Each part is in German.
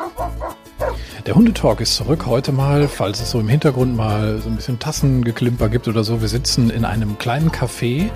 Ha ha ha! Der Hundetalk ist zurück heute mal, falls es so im Hintergrund mal so ein bisschen Tassengeklimper gibt oder so. Wir sitzen in einem kleinen Café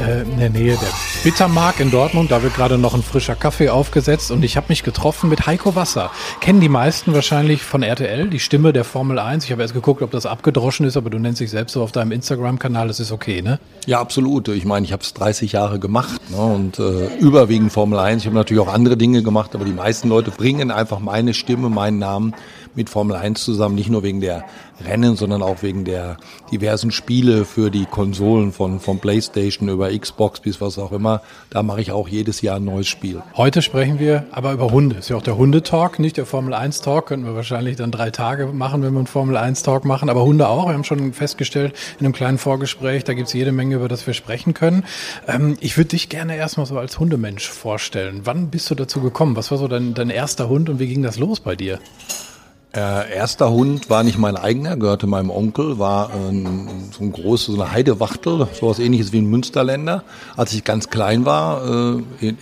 äh, in der Nähe der Bittermark in Dortmund. Da wird gerade noch ein frischer Kaffee aufgesetzt und ich habe mich getroffen mit Heiko Wasser. Kennen die meisten wahrscheinlich von RTL, die Stimme der Formel 1. Ich habe erst geguckt, ob das abgedroschen ist, aber du nennst dich selbst so auf deinem Instagram-Kanal. Das ist okay, ne? Ja, absolut. Ich meine, ich habe es 30 Jahre gemacht ne? und äh, überwiegend Formel 1. Ich habe natürlich auch andere Dinge gemacht, aber die meisten Leute bringen einfach meine Stimme, meinen Namen mit Formel 1 zusammen, nicht nur wegen der Rennen, sondern auch wegen der diversen Spiele für die Konsolen von, von PlayStation über Xbox bis was auch immer. Da mache ich auch jedes Jahr ein neues Spiel. Heute sprechen wir aber über Hunde. Ist ja auch der Hundetalk, nicht der Formel 1 Talk. Könnten wir wahrscheinlich dann drei Tage machen, wenn wir einen Formel 1 Talk machen. Aber Hunde auch. Wir haben schon festgestellt in einem kleinen Vorgespräch, da gibt es jede Menge, über das wir sprechen können. Ähm, ich würde dich gerne erstmal so als Hundemensch vorstellen. Wann bist du dazu gekommen? Was war so dein, dein erster Hund und wie ging das los bei dir? Äh, erster Hund war nicht mein eigener, gehörte meinem Onkel, war ähm, so ein großes, so eine Heidewachtel, sowas ähnliches wie ein Münsterländer. Als ich ganz klein war, äh,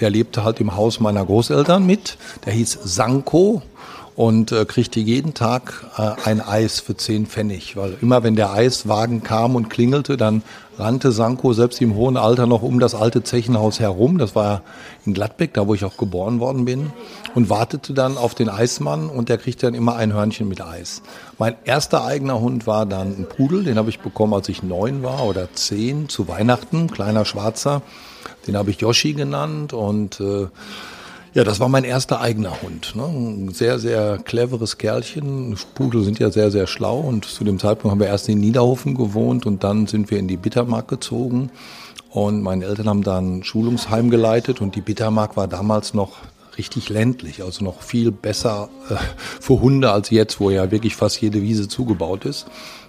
der lebte halt im Haus meiner Großeltern mit. Der hieß Sanko und äh, kriegte jeden Tag äh, ein Eis für zehn Pfennig, weil immer wenn der Eiswagen kam und klingelte, dann rannte Sanko selbst im hohen Alter noch um das alte Zechenhaus herum. Das war in Gladbeck, da wo ich auch geboren worden bin, und wartete dann auf den Eismann und der kriegte dann immer ein Hörnchen mit Eis. Mein erster eigener Hund war dann ein Pudel, den habe ich bekommen, als ich neun war oder zehn zu Weihnachten, kleiner Schwarzer. Den habe ich Yoshi genannt und äh, ja, das war mein erster eigener Hund. Ne? Ein sehr, sehr cleveres Kerlchen. Pudel sind ja sehr, sehr schlau und zu dem Zeitpunkt haben wir erst in Niederhofen gewohnt und dann sind wir in die Bittermark gezogen und meine Eltern haben dann ein Schulungsheim geleitet und die Bittermark war damals noch richtig ländlich, also noch viel besser äh, für Hunde als jetzt, wo ja wirklich fast jede Wiese zugebaut ist.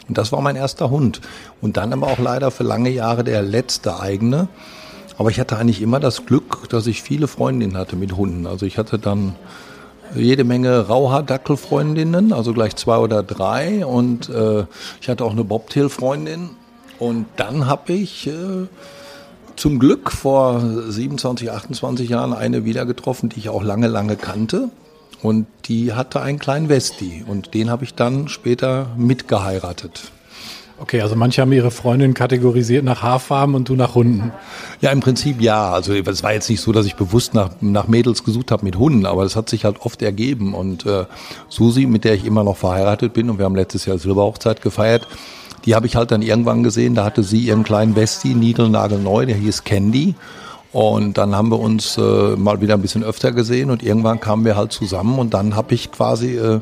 Und das war mein erster Hund. Und dann aber auch leider für lange Jahre der letzte eigene. Aber ich hatte eigentlich immer das Glück, dass ich viele Freundinnen hatte mit Hunden. Also ich hatte dann jede Menge Rauhaar-Dackelfreundinnen, also gleich zwei oder drei. Und äh, ich hatte auch eine Bobtail-Freundin. Und dann habe ich äh, zum Glück vor 27, 28 Jahren eine wieder getroffen, die ich auch lange, lange kannte. Und die hatte einen kleinen Westi. Und den habe ich dann später mitgeheiratet. Okay, also manche haben ihre Freundin kategorisiert nach Haarfarben und du nach Hunden. Ja, im Prinzip ja. Also es war jetzt nicht so, dass ich bewusst nach, nach Mädels gesucht habe mit Hunden, aber das hat sich halt oft ergeben. Und äh, Susi, mit der ich immer noch verheiratet bin, und wir haben letztes Jahr Silberhochzeit gefeiert, die habe ich halt dann irgendwann gesehen. Da hatte sie ihren kleinen Bestie, niegelnagelneu, der hieß Candy. Und dann haben wir uns äh, mal wieder ein bisschen öfter gesehen und irgendwann kamen wir halt zusammen und dann habe ich quasi äh,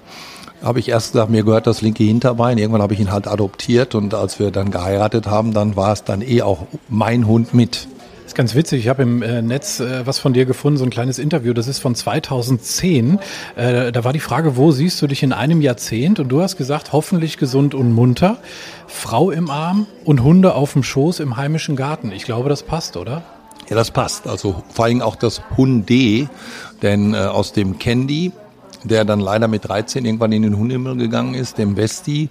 habe ich erst gesagt, mir gehört das linke Hinterbein. Irgendwann habe ich ihn halt adoptiert und als wir dann geheiratet haben, dann war es dann eh auch mein Hund mit. Das ist ganz witzig. Ich habe im äh, Netz äh, was von dir gefunden, so ein kleines Interview. Das ist von 2010. Äh, da war die Frage, wo siehst du dich in einem Jahrzehnt? Und du hast gesagt, hoffentlich gesund und munter, Frau im Arm und Hunde auf dem Schoß im heimischen Garten. Ich glaube, das passt, oder? Ja, das passt. Also vor allem auch das Hunde, denn aus dem Candy der dann leider mit 13 irgendwann in den Hundehimmel gegangen ist, dem Westi,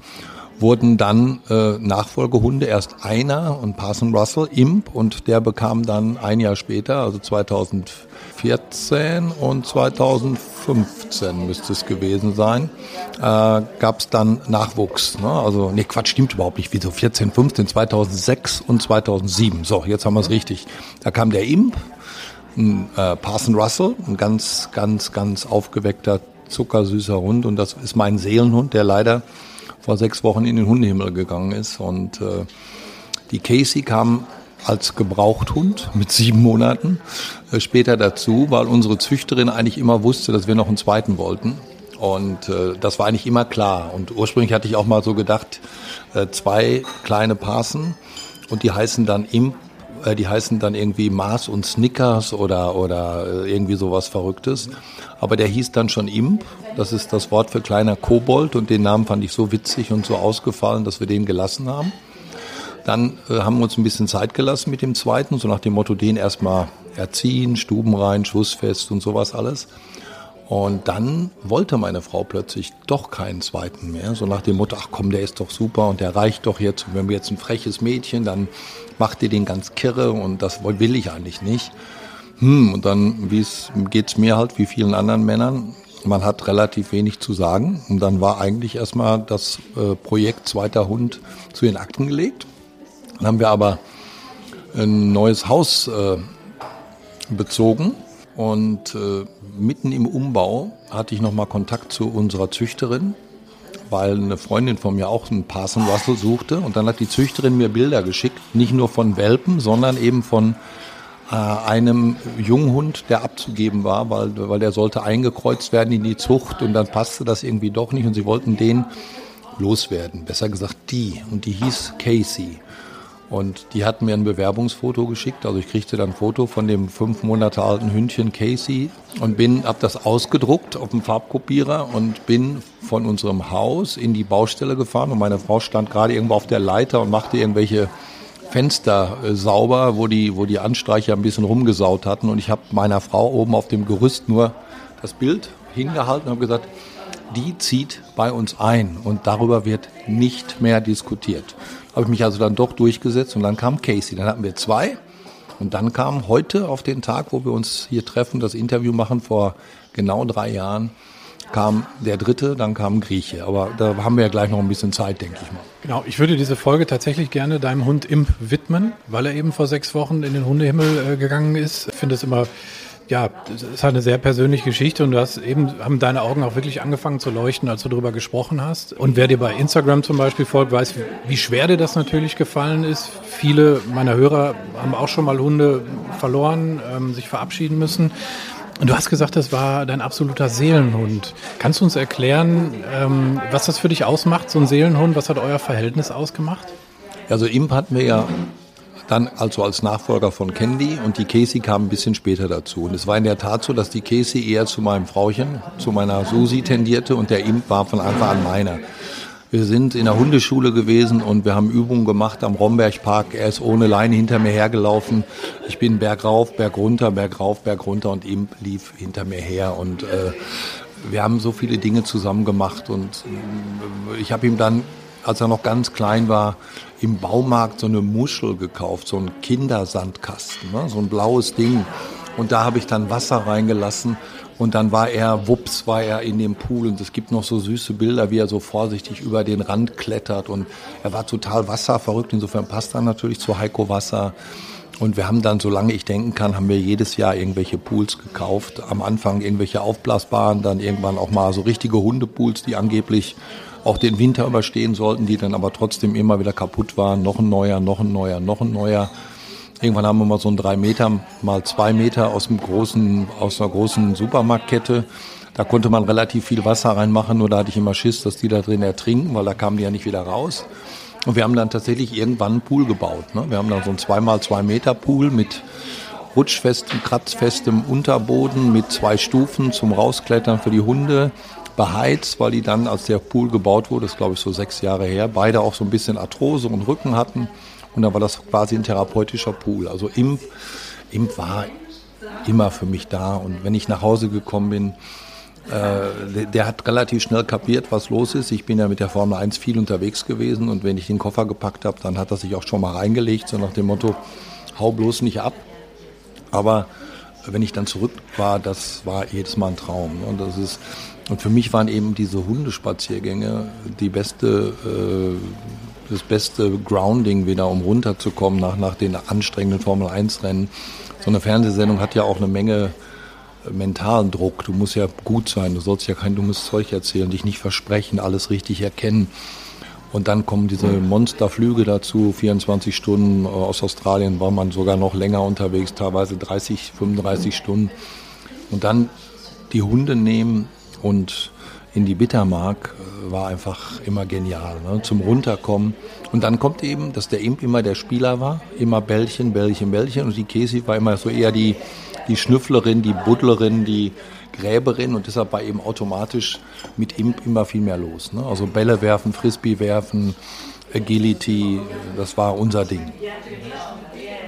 wurden dann äh, Nachfolgehunde, erst einer und Parson Russell, Imp, und der bekam dann ein Jahr später, also 2014 und 2015 müsste es gewesen sein, äh, gab es dann Nachwuchs. Ne? Also, nee, Quatsch, stimmt überhaupt nicht. Wieso 14, 15, 2006 und 2007. So, jetzt haben wir es richtig. Da kam der Imp, ein äh, Parson Russell, ein ganz, ganz, ganz aufgeweckter zuckersüßer Hund und das ist mein Seelenhund, der leider vor sechs Wochen in den Hundehimmel gegangen ist. Und äh, die Casey kam als Gebrauchthund mit sieben Monaten äh, später dazu, weil unsere Züchterin eigentlich immer wusste, dass wir noch einen zweiten wollten. Und äh, das war eigentlich immer klar. Und ursprünglich hatte ich auch mal so gedacht, äh, zwei kleine Parsen und die heißen dann Imp äh, die heißen dann irgendwie Mars und Snickers oder, oder äh, irgendwie sowas Verrücktes. Aber der hieß dann schon Imp. Das ist das Wort für kleiner Kobold und den Namen fand ich so witzig und so ausgefallen, dass wir den gelassen haben. Dann äh, haben wir uns ein bisschen Zeit gelassen mit dem zweiten, so nach dem Motto, den erstmal erziehen, Stuben rein, Schussfest und sowas alles. Und dann wollte meine Frau plötzlich doch keinen zweiten mehr. So nach dem Motto, ach komm, der ist doch super und der reicht doch jetzt. Und wenn wir jetzt ein freches Mädchen, dann macht ihr den ganz kirre und das will ich eigentlich nicht. Hm, und dann wie es mir halt wie vielen anderen Männern. man hat relativ wenig zu sagen. Und dann war eigentlich erstmal das äh, Projekt zweiter Hund zu den Akten gelegt. Dann haben wir aber ein neues Haus äh, bezogen und äh, mitten im Umbau hatte ich nochmal Kontakt zu unserer Züchterin, weil eine Freundin von mir auch einen Parson Russell suchte. Und dann hat die Züchterin mir Bilder geschickt, nicht nur von Welpen, sondern eben von äh, einem Junghund, der abzugeben war, weil, weil der sollte eingekreuzt werden in die Zucht und dann passte das irgendwie doch nicht und sie wollten den loswerden. Besser gesagt die. Und die hieß Casey. Und die hatten mir ein Bewerbungsfoto geschickt. Also ich kriegte dann ein Foto von dem fünf Monate alten Hündchen Casey und bin, hab das ausgedruckt auf dem Farbkopierer und bin von unserem Haus in die Baustelle gefahren und meine Frau stand gerade irgendwo auf der Leiter und machte irgendwelche Fenster äh, sauber, wo die, wo die Anstreicher ein bisschen rumgesaut hatten. Und ich habe meiner Frau oben auf dem Gerüst nur das Bild hingehalten und habe gesagt, die zieht bei uns ein und darüber wird nicht mehr diskutiert. Habe ich mich also dann doch durchgesetzt und dann kam Casey. Dann hatten wir zwei und dann kam heute auf den Tag, wo wir uns hier treffen, das Interview machen vor genau drei Jahren, kam der dritte, dann kam Grieche. Aber da haben wir ja gleich noch ein bisschen Zeit, denke ich mal. Genau, ich würde diese Folge tatsächlich gerne deinem Hund Imp widmen, weil er eben vor sechs Wochen in den Hundehimmel äh, gegangen ist. Ich finde es immer ja, das ist eine sehr persönliche Geschichte und du hast eben, haben deine Augen auch wirklich angefangen zu leuchten, als du darüber gesprochen hast. Und wer dir bei Instagram zum Beispiel folgt, weiß, wie schwer dir das natürlich gefallen ist. Viele meiner Hörer haben auch schon mal Hunde verloren, ähm, sich verabschieden müssen. Und du hast gesagt, das war dein absoluter Seelenhund. Kannst du uns erklären, ähm, was das für dich ausmacht, so ein Seelenhund? Was hat euer Verhältnis ausgemacht? Also Imp hatten wir ja dann also als Nachfolger von Candy und die Casey kam ein bisschen später dazu. Und es war in der Tat so, dass die Casey eher zu meinem Frauchen, zu meiner Susi tendierte und der Imp war von Anfang an meiner. Wir sind in der Hundeschule gewesen und wir haben Übungen gemacht am Rombergpark. Er ist ohne Leine hinter mir hergelaufen. Ich bin Berg rauf, Berg runter, Berg rauf, Berg runter und Imp lief hinter mir her und äh, wir haben so viele Dinge zusammen gemacht und äh, ich habe ihm dann als er noch ganz klein war, im Baumarkt so eine Muschel gekauft, so ein Kindersandkasten, ne? so ein blaues Ding. Und da habe ich dann Wasser reingelassen und dann war er, wups, war er in dem Pool und es gibt noch so süße Bilder, wie er so vorsichtig über den Rand klettert und er war total wasserverrückt. Insofern passt er natürlich zu Heiko Wasser. Und wir haben dann, solange ich denken kann, haben wir jedes Jahr irgendwelche Pools gekauft. Am Anfang irgendwelche aufblasbaren, dann irgendwann auch mal so richtige Hundepools, die angeblich auch den Winter überstehen sollten, die dann aber trotzdem immer wieder kaputt waren. Noch ein neuer, noch ein neuer, noch ein neuer. Irgendwann haben wir mal so einen drei Meter mal zwei Meter aus dem großen, aus einer großen Supermarktkette. Da konnte man relativ viel Wasser reinmachen, nur da hatte ich immer Schiss, dass die da drin ertrinken, weil da kamen die ja nicht wieder raus. Und wir haben dann tatsächlich irgendwann einen Pool gebaut. Ne? Wir haben dann so einen zweimal zwei Meter Pool mit rutschfestem, kratzfestem Unterboden mit zwei Stufen zum Rausklettern für die Hunde beheizt, weil die dann, als der Pool gebaut wurde, das ist glaube ich so sechs Jahre her, beide auch so ein bisschen Arthrose und Rücken hatten. Und dann war das quasi ein therapeutischer Pool. Also Imp, Imp war immer für mich da. Und wenn ich nach Hause gekommen bin, äh, der, der, hat relativ schnell kapiert, was los ist. Ich bin ja mit der Formel 1 viel unterwegs gewesen und wenn ich den Koffer gepackt habe, dann hat er sich auch schon mal reingelegt, so nach dem Motto, hau bloß nicht ab. Aber wenn ich dann zurück war, das war jedes Mal ein Traum. Und das ist, und für mich waren eben diese Hundespaziergänge die beste, äh, das beste Grounding wieder, um runterzukommen nach, nach den anstrengenden Formel 1 Rennen. So eine Fernsehsendung hat ja auch eine Menge äh, mentalen Druck. Du musst ja gut sein, du sollst ja kein dummes Zeug erzählen, dich nicht versprechen, alles richtig erkennen. Und dann kommen diese Monsterflüge dazu, 24 Stunden aus Australien war man sogar noch länger unterwegs, teilweise 30, 35 Stunden. Und dann die Hunde nehmen, und in die Bittermark äh, war einfach immer genial, ne? zum Runterkommen. Und dann kommt eben, dass der Imp immer der Spieler war, immer Bällchen, Bällchen, Bällchen. Und die Casey war immer so eher die, die Schnüfflerin, die Buddlerin, die Gräberin. Und deshalb war eben automatisch mit Imp immer viel mehr los. Ne? Also Bälle werfen, Frisbee werfen, Agility, das war unser Ding.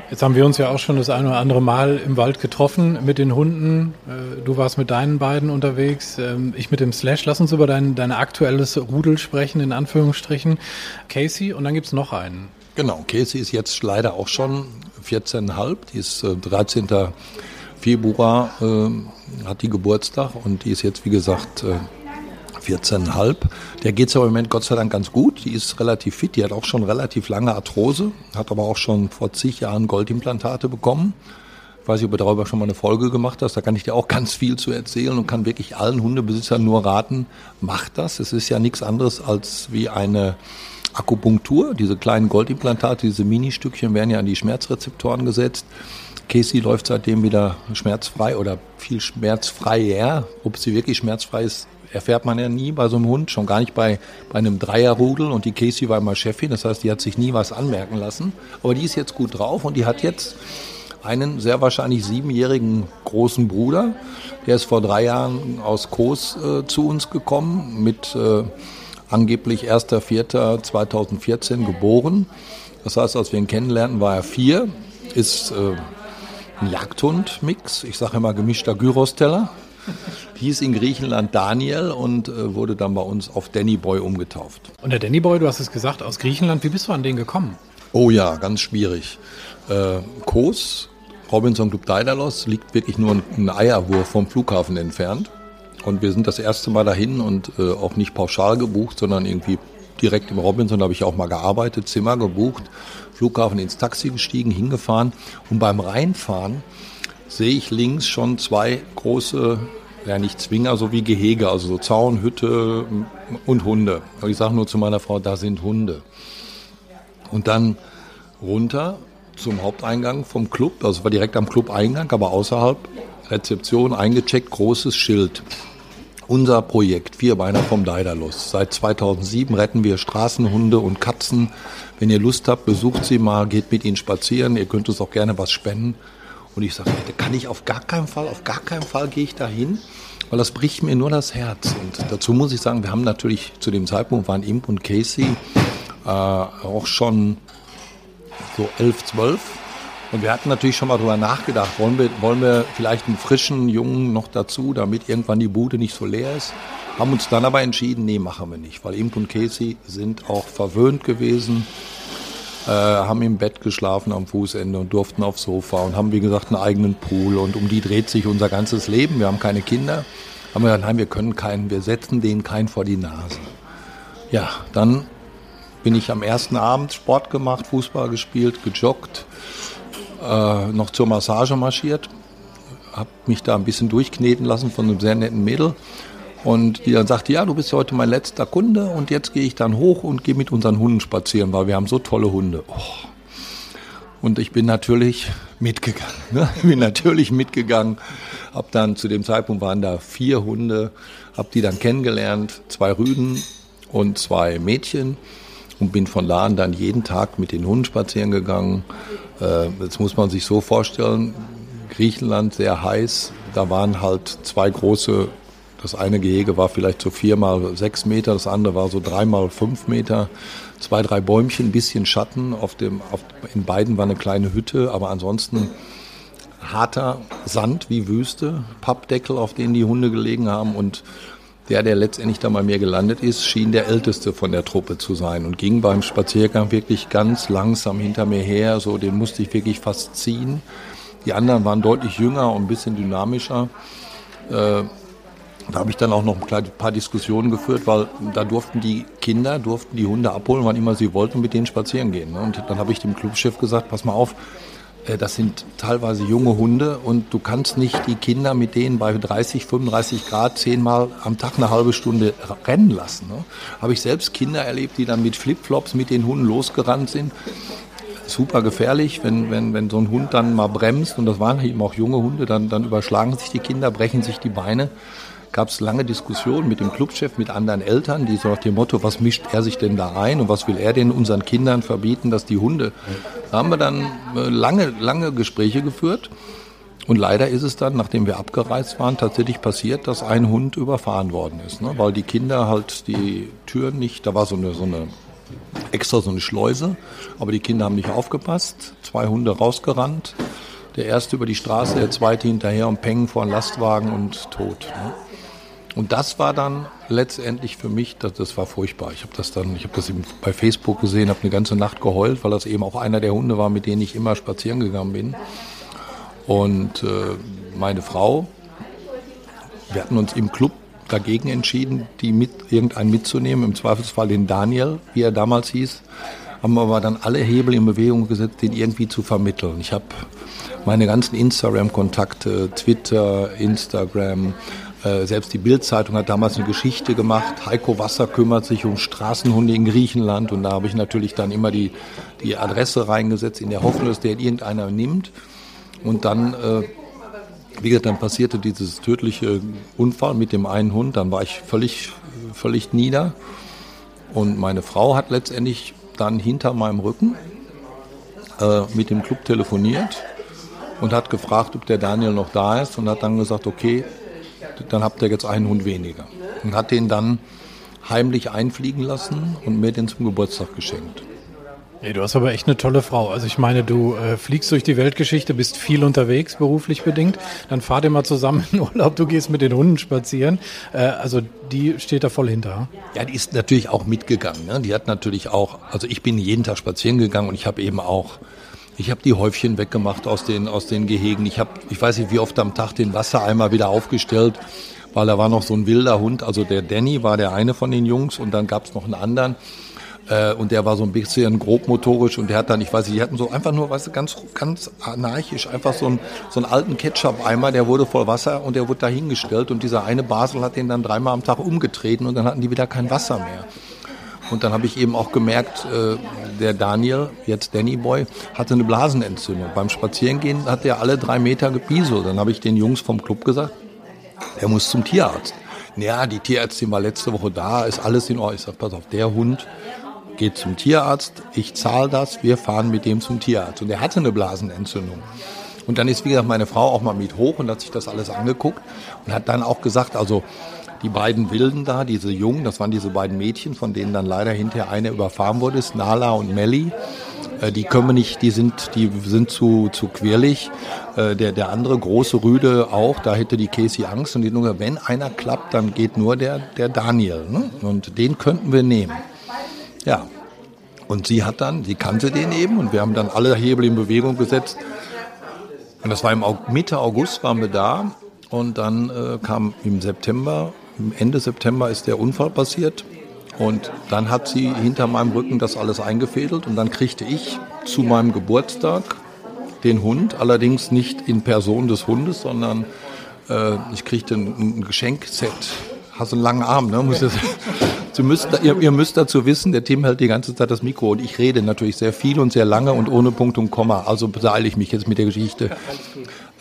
Jetzt haben wir uns ja auch schon das eine oder andere Mal im Wald getroffen mit den Hunden. Äh, du warst mit deinen beiden unterwegs, ähm, ich mit dem Slash. Lass uns über dein, dein aktuelles Rudel sprechen, in Anführungsstrichen. Casey und dann gibt es noch einen. Genau, Casey ist jetzt leider auch schon 14,5. Die ist 13. Februar äh, hat die Geburtstag und die ist jetzt, wie gesagt, äh, 14,5. Der geht es im Moment Gott sei Dank ganz gut. Die ist relativ fit. Die hat auch schon relativ lange Arthrose, hat aber auch schon vor zig Jahren Goldimplantate bekommen. Ich weiß nicht, ob du darüber schon mal eine Folge gemacht hast. Da kann ich dir auch ganz viel zu erzählen und kann wirklich allen Hundebesitzern nur raten, macht das. Es ist ja nichts anderes als wie eine Akupunktur. Diese kleinen Goldimplantate, diese Ministückchen werden ja an die Schmerzrezeptoren gesetzt. Casey läuft seitdem wieder schmerzfrei oder viel schmerzfreier. Ob sie wirklich schmerzfrei ist, erfährt man ja nie bei so einem Hund, schon gar nicht bei, bei einem Dreierrudel. Und die Casey war immer Chefin, das heißt, die hat sich nie was anmerken lassen. Aber die ist jetzt gut drauf und die hat jetzt einen sehr wahrscheinlich siebenjährigen großen Bruder. Der ist vor drei Jahren aus Kos äh, zu uns gekommen, mit äh, angeblich 1.4.2014 geboren. Das heißt, als wir ihn kennenlernten, war er vier, ist äh, ein Jagdhund-Mix. Ich sage immer gemischter Gyros-Teller. Hieß in Griechenland Daniel und äh, wurde dann bei uns auf Danny Boy umgetauft. Und der Danny Boy, du hast es gesagt, aus Griechenland, wie bist du an den gekommen? Oh ja, ganz schwierig. Äh, Kos Robinson Club Daedalus liegt wirklich nur ein Eierwurf vom Flughafen entfernt. Und wir sind das erste Mal dahin und äh, auch nicht pauschal gebucht, sondern irgendwie direkt im Robinson, da habe ich auch mal gearbeitet, Zimmer gebucht, Flughafen ins Taxi gestiegen, hingefahren. Und beim Reinfahren sehe ich links schon zwei große, ja nicht Zwinger, so wie Gehege, also so Zaun, Hütte und Hunde. Und ich sage nur zu meiner Frau, da sind Hunde. Und dann runter zum Haupteingang vom Club, also war direkt am Club-Eingang, aber außerhalb, Rezeption eingecheckt, großes Schild. Unser Projekt, Vierbeiner vom Daedalus. Seit 2007 retten wir Straßenhunde und Katzen. Wenn ihr Lust habt, besucht sie mal, geht mit ihnen spazieren. Ihr könnt uns auch gerne was spenden. Und ich sage, da kann ich auf gar keinen Fall, auf gar keinen Fall gehe ich da hin, weil das bricht mir nur das Herz. Und dazu muss ich sagen, wir haben natürlich zu dem Zeitpunkt waren Imp und Casey äh, auch schon so 11, 12. Und wir hatten natürlich schon mal darüber nachgedacht, wollen wir, wollen wir vielleicht einen frischen Jungen noch dazu, damit irgendwann die Bude nicht so leer ist. Haben uns dann aber entschieden, nee, machen wir nicht, weil Imp und Casey sind auch verwöhnt gewesen, äh, haben im Bett geschlafen am Fußende und durften aufs Sofa und haben, wie gesagt, einen eigenen Pool und um die dreht sich unser ganzes Leben. Wir haben keine Kinder. Haben wir gesagt, nein, wir können keinen, wir setzen denen keinen vor die Nase. Ja, dann bin ich am ersten Abend Sport gemacht, Fußball gespielt, gejoggt, äh, noch zur Massage marschiert, habe mich da ein bisschen durchkneten lassen von einem sehr netten Mädel und die dann sagte, ja, du bist heute mein letzter Kunde und jetzt gehe ich dann hoch und gehe mit unseren Hunden spazieren, weil wir haben so tolle Hunde. Oh. Und ich bin natürlich mitgegangen. Ne? Bin natürlich mitgegangen. Hab dann zu dem Zeitpunkt waren da vier Hunde, hab die dann kennengelernt, zwei Rüden und zwei Mädchen und bin von da an dann jeden Tag mit den Hunden spazieren gegangen. Äh, jetzt muss man sich so vorstellen, Griechenland sehr heiß, da waren halt zwei große, das eine Gehege war vielleicht so vier mal sechs Meter, das andere war so drei mal fünf Meter, zwei, drei Bäumchen, bisschen Schatten, auf dem, auf, in beiden war eine kleine Hütte, aber ansonsten harter Sand wie Wüste, Pappdeckel, auf denen die Hunde gelegen haben und der, der letztendlich da bei mir gelandet ist, schien der älteste von der Truppe zu sein und ging beim Spaziergang wirklich ganz langsam hinter mir her. So, den musste ich wirklich fast ziehen. Die anderen waren deutlich jünger und ein bisschen dynamischer. Äh, da habe ich dann auch noch ein paar Diskussionen geführt, weil da durften die Kinder, durften die Hunde abholen, wann immer sie wollten, mit denen spazieren gehen. Ne? Und dann habe ich dem Clubchef gesagt, pass mal auf, das sind teilweise junge Hunde und du kannst nicht die Kinder mit denen bei 30, 35 Grad zehnmal am Tag eine halbe Stunde rennen lassen. Ne? Habe ich selbst Kinder erlebt, die dann mit Flipflops mit den Hunden losgerannt sind. Super gefährlich, wenn, wenn, wenn so ein Hund dann mal bremst, und das waren eben auch junge Hunde, dann, dann überschlagen sich die Kinder, brechen sich die Beine gab es lange Diskussionen mit dem Clubchef, mit anderen Eltern, die so nach dem Motto, was mischt er sich denn da rein und was will er denn unseren Kindern verbieten, dass die Hunde. Da haben wir dann äh, lange, lange Gespräche geführt. Und leider ist es dann, nachdem wir abgereist waren, tatsächlich passiert, dass ein Hund überfahren worden ist. Ne? Weil die Kinder halt die Türen nicht, da war so eine, so eine extra so eine Schleuse, aber die Kinder haben nicht aufgepasst. Zwei Hunde rausgerannt. Der erste über die Straße, der zweite hinterher und Peng vor einen Lastwagen und tot. Ne? Und das war dann letztendlich für mich, das, das war furchtbar. Ich habe das dann, ich habe das eben bei Facebook gesehen, habe eine ganze Nacht geheult, weil das eben auch einer der Hunde war, mit denen ich immer spazieren gegangen bin. Und äh, meine Frau, wir hatten uns im Club dagegen entschieden, die mit irgendeinen mitzunehmen, im Zweifelsfall den Daniel, wie er damals hieß, haben aber dann alle Hebel in Bewegung gesetzt, den irgendwie zu vermitteln. Ich habe meine ganzen Instagram-Kontakte, Twitter, Instagram, selbst die Bild-Zeitung hat damals eine Geschichte gemacht. Heiko Wasser kümmert sich um Straßenhunde in Griechenland und da habe ich natürlich dann immer die, die Adresse reingesetzt in der Hoffnung, dass der irgendeiner nimmt. Und dann äh, wie gesagt, dann passierte dieses tödliche Unfall mit dem einen Hund. Dann war ich völlig, völlig nieder. Und meine Frau hat letztendlich dann hinter meinem Rücken äh, mit dem Club telefoniert und hat gefragt, ob der Daniel noch da ist und hat dann gesagt, okay, dann habt ihr jetzt einen Hund weniger. Und hat den dann heimlich einfliegen lassen und mir den zum Geburtstag geschenkt. Hey, du hast aber echt eine tolle Frau. Also ich meine, du äh, fliegst durch die Weltgeschichte, bist viel unterwegs, beruflich bedingt. Dann fahrt ihr mal zusammen in Urlaub, du gehst mit den Hunden spazieren. Äh, also die steht da voll hinter. Ja, die ist natürlich auch mitgegangen. Ne? Die hat natürlich auch, also ich bin jeden Tag spazieren gegangen und ich habe eben auch ich habe die Häufchen weggemacht aus den, aus den Gehegen. Ich habe, ich weiß nicht, wie oft am Tag den Wassereimer wieder aufgestellt, weil da war noch so ein wilder Hund. Also der Danny war der eine von den Jungs und dann gab es noch einen anderen. Äh, und der war so ein bisschen grobmotorisch und der hat dann, ich weiß nicht, die hatten so einfach nur, weißt du, ganz, ganz anarchisch, einfach so einen, so einen alten Ketchup-Eimer, der wurde voll Wasser und der wurde dahingestellt und dieser eine Basel hat den dann dreimal am Tag umgetreten und dann hatten die wieder kein Wasser mehr. Und dann habe ich eben auch gemerkt, äh, der Daniel, jetzt Danny Boy, hatte eine Blasenentzündung. Beim Spazierengehen hat er alle drei Meter gebieselt. Dann habe ich den Jungs vom Club gesagt, er muss zum Tierarzt. Ja, die Tierärztin war letzte Woche da, ist alles in Ordnung. Ich sage, pass auf, der Hund geht zum Tierarzt, ich zahle das, wir fahren mit dem zum Tierarzt. Und er hatte eine Blasenentzündung. Und dann ist, wie gesagt, meine Frau auch mal mit hoch und hat sich das alles angeguckt und hat dann auch gesagt, also die beiden Wilden da, diese Jungen, das waren diese beiden Mädchen, von denen dann leider hinterher eine überfahren wurde, ist Nala und Melly. Äh, die können wir nicht, die sind, die sind zu, zu quirlig. Äh, der, der andere große Rüde auch, da hätte die Casey Angst und die nur, wenn einer klappt, dann geht nur der, der Daniel. Ne? Und den könnten wir nehmen. Ja. Und sie hat dann, sie kannte den eben und wir haben dann alle Hebel in Bewegung gesetzt. Und das war im Mitte August waren wir da und dann äh, kam im September, Ende September ist der Unfall passiert und dann hat sie hinter meinem Rücken das alles eingefädelt und dann kriegte ich zu meinem Geburtstag den Hund, allerdings nicht in Person des Hundes, sondern äh, ich kriegte ein, ein Geschenkset. Hast einen langen Arm, ne? Muss das, Sie müsst, ihr, ihr, müsst dazu wissen, der Tim hält die ganze Zeit das Mikro und ich rede natürlich sehr viel und sehr lange und ohne Punkt und Komma. Also beeile ich mich jetzt mit der Geschichte.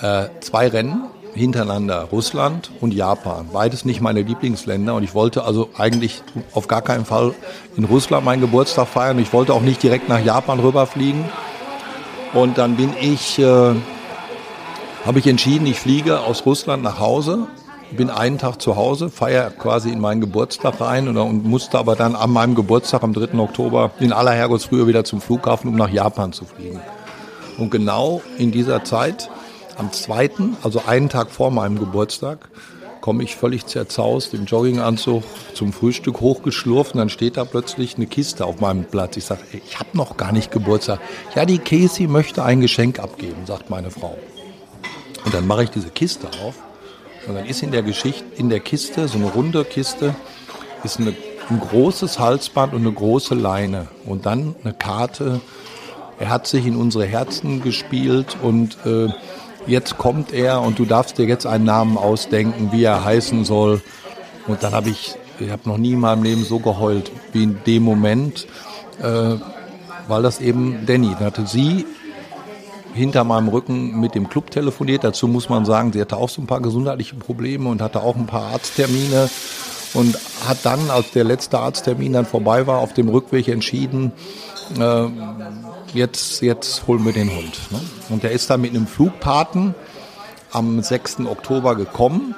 Äh, zwei Rennen hintereinander, Russland und Japan. Beides nicht meine Lieblingsländer und ich wollte also eigentlich auf gar keinen Fall in Russland meinen Geburtstag feiern. Ich wollte auch nicht direkt nach Japan rüberfliegen. Und dann bin ich, äh, habe ich entschieden, ich fliege aus Russland nach Hause bin einen Tag zu Hause, feiere quasi in meinen Geburtstag rein und, und musste aber dann an meinem Geburtstag am 3. Oktober in aller Herrgottsfrühe wieder zum Flughafen, um nach Japan zu fliegen. Und genau in dieser Zeit, am 2., also einen Tag vor meinem Geburtstag, komme ich völlig zerzaust im Jogginganzug zum Frühstück hochgeschlurft und dann steht da plötzlich eine Kiste auf meinem Platz. Ich sage, ich habe noch gar nicht Geburtstag. Ja, die Casey möchte ein Geschenk abgeben, sagt meine Frau. Und dann mache ich diese Kiste auf und dann ist in der Geschichte, in der Kiste, so eine runde Kiste, ist eine, ein großes Halsband und eine große Leine. Und dann eine Karte. Er hat sich in unsere Herzen gespielt und äh, jetzt kommt er und du darfst dir jetzt einen Namen ausdenken, wie er heißen soll. Und dann habe ich, ich habe noch nie in meinem Leben so geheult wie in dem Moment, äh, weil das eben Danny, dann hatte sie hinter meinem Rücken mit dem Club telefoniert. Dazu muss man sagen, sie hatte auch so ein paar gesundheitliche Probleme und hatte auch ein paar Arzttermine und hat dann, als der letzte Arzttermin dann vorbei war, auf dem Rückweg entschieden, äh, jetzt, jetzt holen wir den Hund. Ne? Und der ist dann mit einem Flugpaten am 6. Oktober gekommen.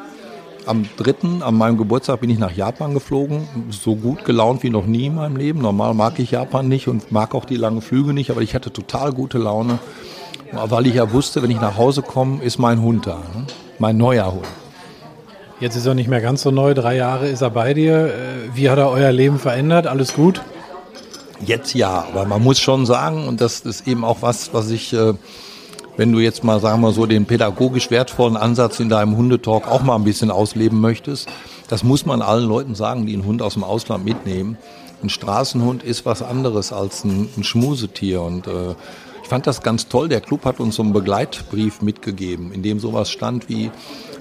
Am 3., an meinem Geburtstag, bin ich nach Japan geflogen. So gut gelaunt wie noch nie in meinem Leben. Normal mag ich Japan nicht und mag auch die langen Flüge nicht, aber ich hatte total gute Laune weil ich ja wusste, wenn ich nach Hause komme, ist mein Hund da, ne? mein neuer Hund. Jetzt ist er nicht mehr ganz so neu, drei Jahre ist er bei dir. Äh, wie hat er euer Leben verändert? Alles gut? Jetzt ja, aber man muss schon sagen, und das ist eben auch was, was ich, äh, wenn du jetzt mal, sagen wir so, den pädagogisch wertvollen Ansatz in deinem Hundetalk auch mal ein bisschen ausleben möchtest, das muss man allen Leuten sagen, die einen Hund aus dem Ausland mitnehmen. Ein Straßenhund ist was anderes als ein, ein Schmusetier und äh, ich fand das ganz toll. Der Club hat uns so einen Begleitbrief mitgegeben, in dem sowas stand wie,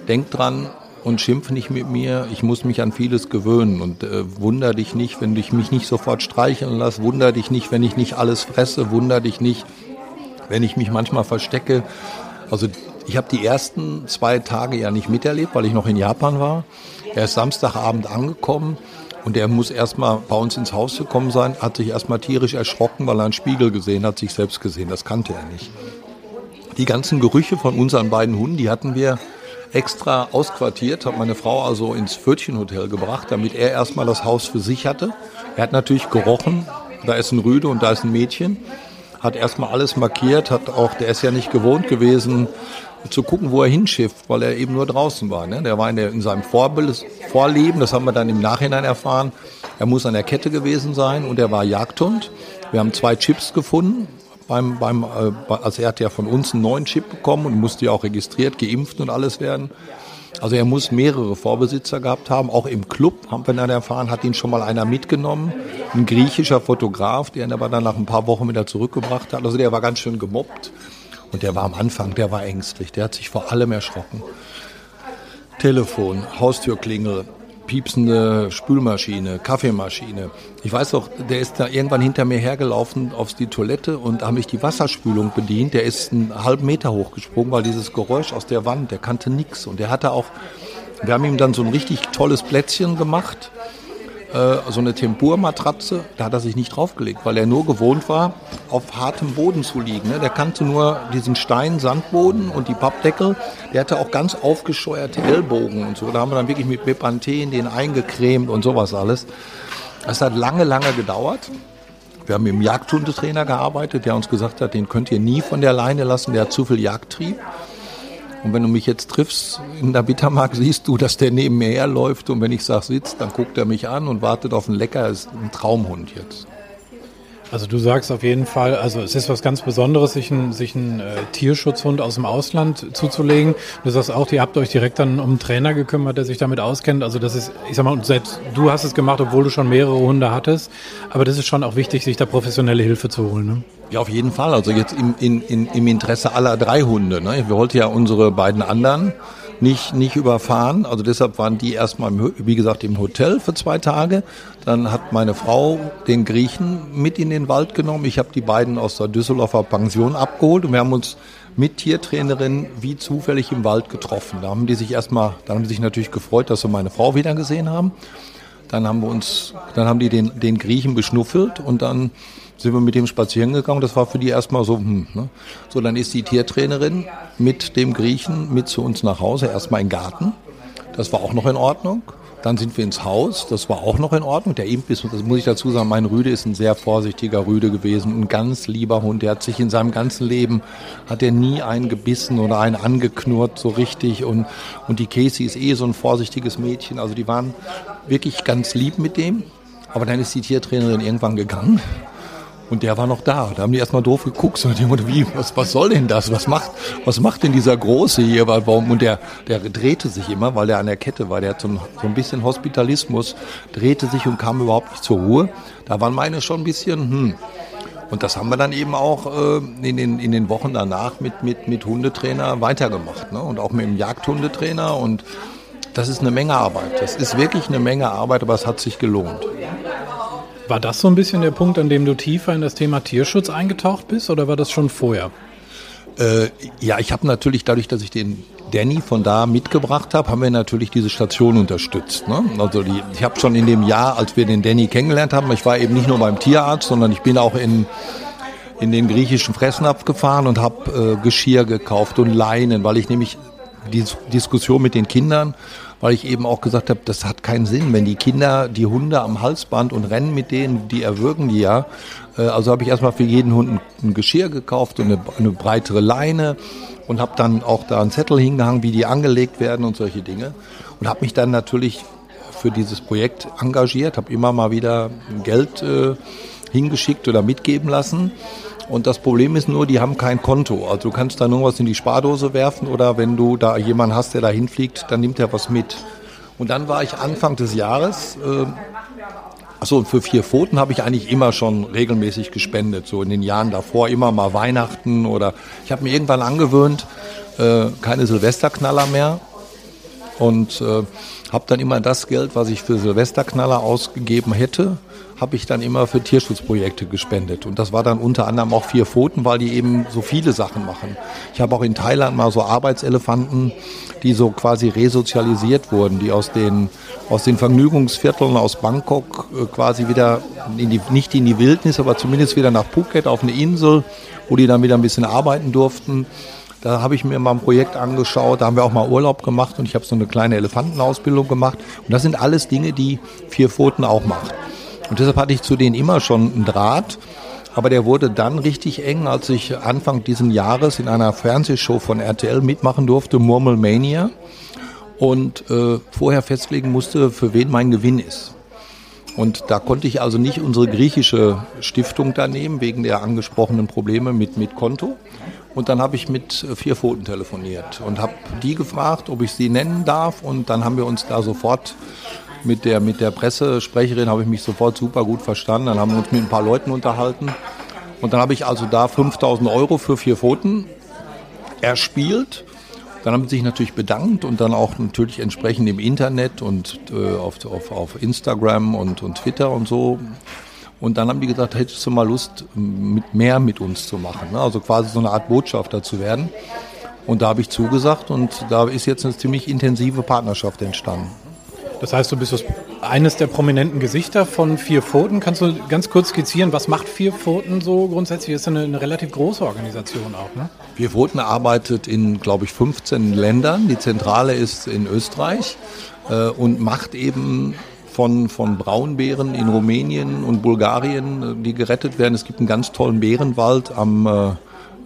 denk dran, und schimpf nicht mit mir. Ich muss mich an vieles gewöhnen und äh, wunder dich nicht, wenn ich mich nicht sofort streicheln lasse. Wunder dich nicht, wenn ich nicht alles fresse. Wunder dich nicht, wenn ich mich manchmal verstecke. Also ich habe die ersten zwei Tage ja nicht miterlebt, weil ich noch in Japan war. Er ist Samstagabend angekommen und er muss erstmal bei uns ins Haus gekommen sein, hat sich erstmal tierisch erschrocken, weil er einen Spiegel gesehen hat, sich selbst gesehen. Das kannte er nicht. Die ganzen Gerüche von unseren beiden Hunden, die hatten wir extra ausquartiert, hat meine Frau also ins Pfötchenhotel gebracht, damit er erstmal das Haus für sich hatte. Er hat natürlich gerochen, da ist ein Rüde und da ist ein Mädchen. Hat erstmal alles markiert, hat auch, der ist ja nicht gewohnt gewesen, zu gucken, wo er hinschifft, weil er eben nur draußen war. Ne? Der war in, der, in seinem Vorbild, Vorleben, das haben wir dann im Nachhinein erfahren. Er muss an der Kette gewesen sein und er war Jagdhund. Wir haben zwei Chips gefunden, beim, beim, äh, also er hat ja von uns einen neuen Chip bekommen und musste ja auch registriert, geimpft und alles werden. Also er muss mehrere Vorbesitzer gehabt haben. Auch im Club haben wir dann erfahren, hat ihn schon mal einer mitgenommen. Ein griechischer Fotograf, der ihn aber dann nach ein paar Wochen wieder zurückgebracht hat. Also der war ganz schön gemobbt. Und der war am Anfang, der war ängstlich. Der hat sich vor allem erschrocken. Telefon, Haustürklingel, piepsende Spülmaschine, Kaffeemaschine. Ich weiß doch, der ist da irgendwann hinter mir hergelaufen auf die Toilette und da habe ich die Wasserspülung bedient. Der ist einen halben Meter hochgesprungen, weil dieses Geräusch aus der Wand, der kannte nichts. Und der hatte auch, wir haben ihm dann so ein richtig tolles Plätzchen gemacht äh, so eine Tempurmatratze, da hat er sich nicht draufgelegt, weil er nur gewohnt war, auf hartem Boden zu liegen. Ne? Der kannte nur diesen Stein, Sandboden und die Pappdeckel. Der hatte auch ganz aufgescheuerte Ellbogen und so. Da haben wir dann wirklich mit Bepanthen den eingecremt und sowas alles. Das hat lange, lange gedauert. Wir haben mit dem Jagdhundetrainer gearbeitet, der uns gesagt hat, den könnt ihr nie von der Leine lassen, der hat zu viel Jagdtrieb. Und wenn du mich jetzt triffst in der Bittermark, siehst du, dass der neben mir herläuft. Und wenn ich sage, sitzt, dann guckt er mich an und wartet auf einen Lecker. Das ist ein Traumhund jetzt. Also du sagst auf jeden Fall, also es ist was ganz Besonderes, sich einen, sich einen äh, Tierschutzhund aus dem Ausland zuzulegen. Du sagst auch, ihr habt euch direkt dann um einen Trainer gekümmert, der sich damit auskennt. Also das ist, ich sag mal, selbst du hast es gemacht, obwohl du schon mehrere Hunde hattest. Aber das ist schon auch wichtig, sich da professionelle Hilfe zu holen. Ne? Ja, auf jeden Fall. Also jetzt im, in, in, im Interesse aller drei Hunde. Ne? Wir wollten ja unsere beiden anderen nicht, nicht überfahren. Also deshalb waren die erstmal, wie gesagt, im Hotel für zwei Tage. Dann hat meine Frau den Griechen mit in den Wald genommen. Ich habe die beiden aus der Düsseldorfer Pension abgeholt und wir haben uns mit Tiertrainerin wie zufällig im Wald getroffen. Da haben die sich erstmal, dann haben sie sich natürlich gefreut, dass sie meine Frau wieder gesehen haben. Dann haben wir uns, dann haben die den, den Griechen beschnuffelt und dann sind wir mit dem spazieren gegangen. Das war für die erstmal so, hm, ne? So, dann ist die Tiertrainerin mit dem Griechen mit zu uns nach Hause, erstmal in den Garten. Das war auch noch in Ordnung. Dann sind wir ins Haus, das war auch noch in Ordnung. Der Imp ist, das muss ich dazu sagen, mein Rüde ist ein sehr vorsichtiger Rüde gewesen, ein ganz lieber Hund. Der hat sich in seinem ganzen Leben, hat er nie einen gebissen oder einen angeknurrt so richtig. Und, und die Casey ist eh so ein vorsichtiges Mädchen. Also die waren wirklich ganz lieb mit dem. Aber dann ist die Tiertrainerin irgendwann gegangen. Und der war noch da. Da haben die erstmal doof geguckt. So, wie, was, was soll denn das? Was macht, was macht denn dieser Große hier? Warum? Und der, der drehte sich immer, weil er an der Kette war. Der hat so ein, so ein bisschen Hospitalismus, drehte sich und kam überhaupt nicht zur Ruhe. Da waren meine schon ein bisschen, hm. Und das haben wir dann eben auch äh, in, den, in den Wochen danach mit, mit, mit Hundetrainer weitergemacht. Ne? Und auch mit dem Jagdhundetrainer. Und das ist eine Menge Arbeit. Das ist wirklich eine Menge Arbeit, aber es hat sich gelohnt. War das so ein bisschen der Punkt, an dem du tiefer in das Thema Tierschutz eingetaucht bist oder war das schon vorher? Äh, ja, ich habe natürlich dadurch, dass ich den Danny von da mitgebracht habe, haben wir natürlich diese Station unterstützt. Ne? Also die, ich habe schon in dem Jahr, als wir den Danny kennengelernt haben, ich war eben nicht nur beim Tierarzt, sondern ich bin auch in in den griechischen Fressnapf gefahren und habe äh, Geschirr gekauft und Leinen, weil ich nämlich die Diskussion mit den Kindern weil ich eben auch gesagt habe, das hat keinen Sinn, wenn die Kinder die Hunde am Halsband und rennen mit denen, die erwürgen die ja. Äh, also habe ich erstmal für jeden Hund ein Geschirr gekauft und eine, eine breitere Leine und habe dann auch da einen Zettel hingehangen, wie die angelegt werden und solche Dinge. Und habe mich dann natürlich für dieses Projekt engagiert, habe immer mal wieder Geld äh, hingeschickt oder mitgeben lassen. Und das Problem ist nur, die haben kein Konto. Also du kannst da nur was in die Spardose werfen oder wenn du da jemanden hast, der da hinfliegt, dann nimmt er was mit. Und dann war ich Anfang des Jahres, äh, achso, für vier Pfoten habe ich eigentlich immer schon regelmäßig gespendet. So in den Jahren davor immer mal Weihnachten oder ich habe mir irgendwann angewöhnt, äh, keine Silvesterknaller mehr. Und äh, habe dann immer das Geld, was ich für Silvesterknaller ausgegeben hätte, habe ich dann immer für Tierschutzprojekte gespendet. Und das war dann unter anderem auch vier Pfoten, weil die eben so viele Sachen machen. Ich habe auch in Thailand mal so Arbeitselefanten, die so quasi resozialisiert wurden, die aus den, aus den Vergnügungsvierteln aus Bangkok äh, quasi wieder in die, nicht in die Wildnis, aber zumindest wieder nach Phuket auf eine Insel, wo die dann wieder ein bisschen arbeiten durften. Da habe ich mir mal ein Projekt angeschaut, da haben wir auch mal Urlaub gemacht und ich habe so eine kleine Elefantenausbildung gemacht. Und das sind alles Dinge, die Vier Pfoten auch macht. Und deshalb hatte ich zu denen immer schon einen Draht. Aber der wurde dann richtig eng, als ich Anfang diesen Jahres in einer Fernsehshow von RTL mitmachen durfte, Murmelmania. Und äh, vorher festlegen musste, für wen mein Gewinn ist. Und da konnte ich also nicht unsere griechische Stiftung da nehmen, wegen der angesprochenen Probleme mit, mit Konto. Und dann habe ich mit vier Pfoten telefoniert und habe die gefragt, ob ich sie nennen darf. Und dann haben wir uns da sofort mit der, mit der Pressesprecherin habe ich mich sofort super gut verstanden. Dann haben wir uns mit ein paar Leuten unterhalten. Und dann habe ich also da 5000 Euro für vier Pfoten erspielt. Dann haben sie sich natürlich bedankt und dann auch natürlich entsprechend im Internet und äh, auf, auf, auf Instagram und, und Twitter und so. Und dann haben die gesagt, hättest du mal Lust, mit mehr mit uns zu machen. Ne? Also quasi so eine Art Botschafter zu werden. Und da habe ich zugesagt und da ist jetzt eine ziemlich intensive Partnerschaft entstanden. Das heißt, du bist eines der prominenten Gesichter von Vier Pfoten. Kannst du ganz kurz skizzieren, was macht Vier Pfoten so grundsätzlich? Das ist eine, eine relativ große Organisation auch, ne? Vier Pfoten arbeitet in, glaube ich, 15 Ländern. Die Zentrale ist in Österreich äh, und macht eben von, von Braunbären in Rumänien und Bulgarien, die gerettet werden. Es gibt einen ganz tollen Bärenwald am, äh,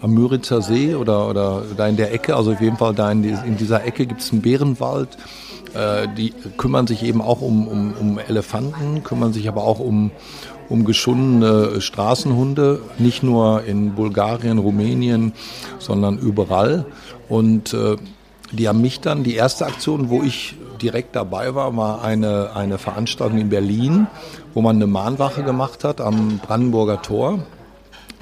am Müritzer See oder, oder da in der Ecke. Also auf jeden Fall da in, in dieser Ecke gibt es einen Bärenwald. Äh, die kümmern sich eben auch um, um, um Elefanten, kümmern sich aber auch um, um geschundene Straßenhunde, nicht nur in Bulgarien, Rumänien, sondern überall. Und äh, die haben mich dann, die erste Aktion, wo ich direkt dabei war, war eine, eine Veranstaltung in Berlin, wo man eine Mahnwache gemacht hat am Brandenburger Tor.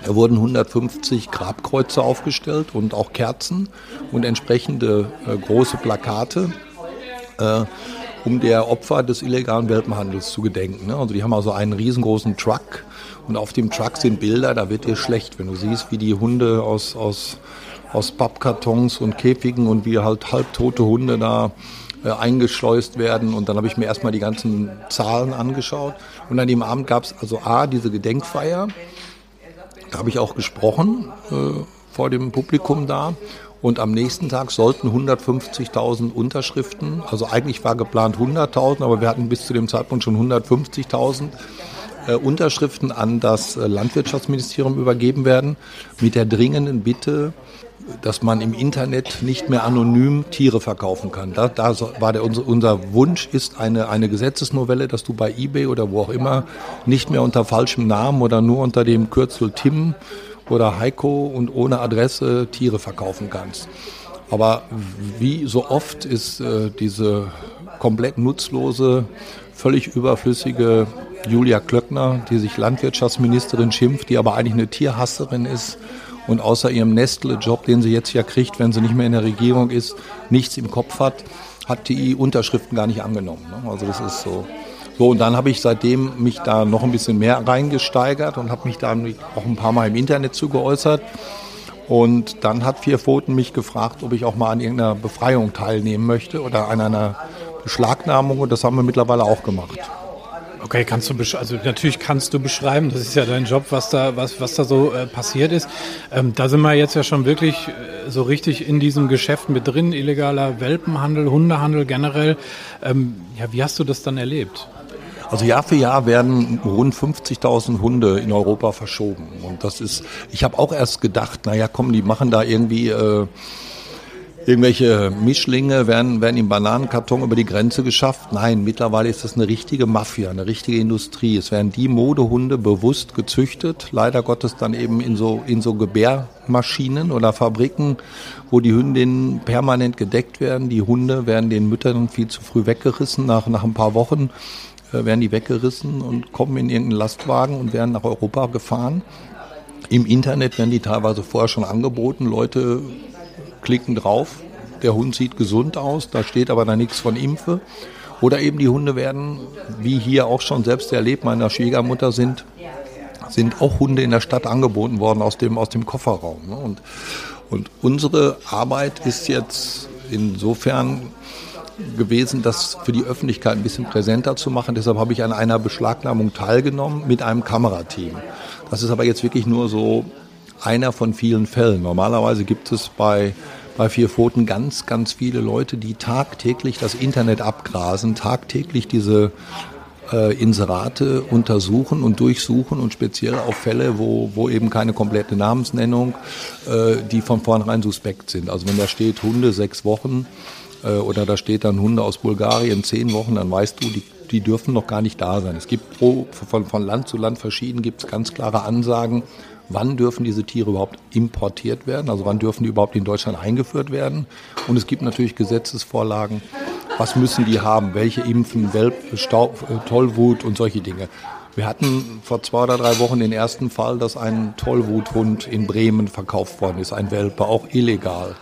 Da wurden 150 Grabkreuze aufgestellt und auch Kerzen und entsprechende äh, große Plakate äh, um der Opfer des illegalen Welpenhandels zu gedenken. Ne? Also die haben also einen riesengroßen Truck und auf dem Truck sind Bilder, da wird dir schlecht, wenn du siehst, wie die Hunde aus, aus, aus Pappkartons und Käfigen und wie halt halbtote Hunde da äh, eingeschleust werden. Und dann habe ich mir erstmal die ganzen Zahlen angeschaut. Und an dem Abend gab es also A, diese Gedenkfeier. Da habe ich auch gesprochen äh, vor dem Publikum da. Und am nächsten Tag sollten 150.000 Unterschriften, also eigentlich war geplant 100.000, aber wir hatten bis zu dem Zeitpunkt schon 150.000 äh, Unterschriften an das äh, Landwirtschaftsministerium übergeben werden, mit der dringenden Bitte, dass man im Internet nicht mehr anonym Tiere verkaufen kann. Da, da war der, unser, unser Wunsch ist eine, eine Gesetzesnovelle, dass du bei eBay oder wo auch immer nicht mehr unter falschem Namen oder nur unter dem Kürzel Tim oder Heiko und ohne Adresse Tiere verkaufen kannst. Aber wie so oft ist äh, diese komplett nutzlose, völlig überflüssige Julia Klöckner, die sich Landwirtschaftsministerin schimpft, die aber eigentlich eine Tierhasserin ist und außer ihrem Nestle-Job, den sie jetzt ja kriegt, wenn sie nicht mehr in der Regierung ist, nichts im Kopf hat, hat die Unterschriften gar nicht angenommen. Ne? Also das ist so. So, und dann habe ich seitdem mich da noch ein bisschen mehr reingesteigert und habe mich dann auch ein paar Mal im Internet zu geäußert. Und dann hat Vier Pfoten mich gefragt, ob ich auch mal an irgendeiner Befreiung teilnehmen möchte oder an einer Beschlagnahmung. Und das haben wir mittlerweile auch gemacht. Okay, kannst du also natürlich kannst du beschreiben, das ist ja dein Job, was da was was da so äh, passiert ist. Ähm, da sind wir jetzt ja schon wirklich äh, so richtig in diesem Geschäft mit drin, illegaler Welpenhandel, Hundehandel generell. Ähm, ja, wie hast du das dann erlebt? Also Jahr für Jahr werden rund 50.000 Hunde in Europa verschoben. Und das ist, ich habe auch erst gedacht, naja, komm, die machen da irgendwie, äh, irgendwelche Mischlinge werden, werden im Bananenkarton über die Grenze geschafft. Nein, mittlerweile ist das eine richtige Mafia, eine richtige Industrie. Es werden die Modehunde bewusst gezüchtet, leider Gottes dann eben in so, in so Gebärmaschinen oder Fabriken, wo die Hündinnen permanent gedeckt werden. Die Hunde werden den Müttern viel zu früh weggerissen. Nach, nach ein paar Wochen werden die weggerissen und kommen in irgendeinen Lastwagen und werden nach Europa gefahren. Im Internet werden die teilweise vorher schon angeboten. Leute klicken drauf, der Hund sieht gesund aus, da steht aber da nichts von Impfe. Oder eben die Hunde werden, wie hier auch schon selbst erlebt, meiner Schwiegermutter sind, sind auch Hunde in der Stadt angeboten worden aus dem, aus dem Kofferraum. Ne? Und, und unsere Arbeit ist jetzt insofern gewesen, das für die Öffentlichkeit ein bisschen präsenter zu machen. Deshalb habe ich an einer Beschlagnahmung teilgenommen mit einem Kamerateam. Das ist aber jetzt wirklich nur so einer von vielen Fällen. Normalerweise gibt es bei, bei Vier Pfoten ganz, ganz viele Leute, die tagtäglich das Internet abgrasen, tagtäglich diese äh, Inserate untersuchen und durchsuchen und speziell auf Fälle, wo, wo eben keine komplette Namensnennung, äh, die von vornherein suspekt sind. Also wenn da steht Hunde sechs Wochen oder da steht dann Hunde aus Bulgarien zehn Wochen, dann weißt du, die, die dürfen noch gar nicht da sein. Es gibt pro, von, von Land zu Land verschieden, gibt es ganz klare Ansagen, wann dürfen diese Tiere überhaupt importiert werden, also wann dürfen die überhaupt in Deutschland eingeführt werden. Und es gibt natürlich Gesetzesvorlagen, was müssen die haben, welche Impfen, Welp, Staub, äh, Tollwut und solche Dinge. Wir hatten vor zwei oder drei Wochen den ersten Fall, dass ein Tollwuthund in Bremen verkauft worden ist, ein Welpe, auch illegal.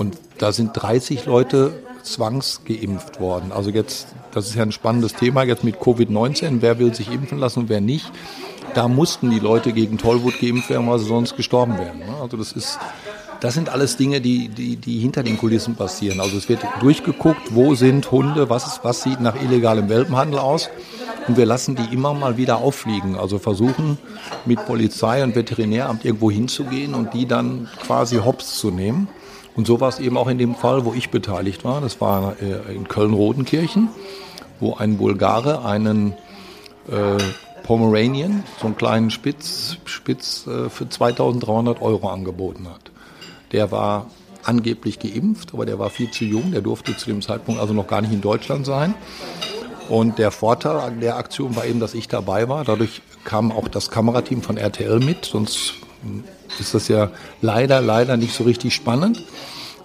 Und da sind 30 Leute zwangsgeimpft worden. Also jetzt, das ist ja ein spannendes Thema jetzt mit Covid-19. Wer will sich impfen lassen und wer nicht? da mussten die Leute gegen Tollwut geimpft werden, weil sie sonst gestorben wären. Ne? Also das ist, das sind alles Dinge, die, die, die hinter den Kulissen passieren. Also es wird durchgeguckt, wo sind Hunde, was, ist, was sieht nach illegalem Welpenhandel aus. Und wir lassen die immer mal wieder auffliegen. Also versuchen mit Polizei und Veterinäramt irgendwo hinzugehen und die dann quasi hops zu nehmen. Und so war es eben auch in dem Fall, wo ich beteiligt war. Das war äh, in Köln-Rodenkirchen, wo ein Bulgare einen äh, Pomeranian, so einen kleinen Spitz, Spitz äh, für 2300 Euro angeboten hat. Der war angeblich geimpft, aber der war viel zu jung. Der durfte zu dem Zeitpunkt also noch gar nicht in Deutschland sein. Und der Vorteil an der Aktion war eben, dass ich dabei war. Dadurch kam auch das Kamerateam von RTL mit, sonst ist das ja leider, leider nicht so richtig spannend.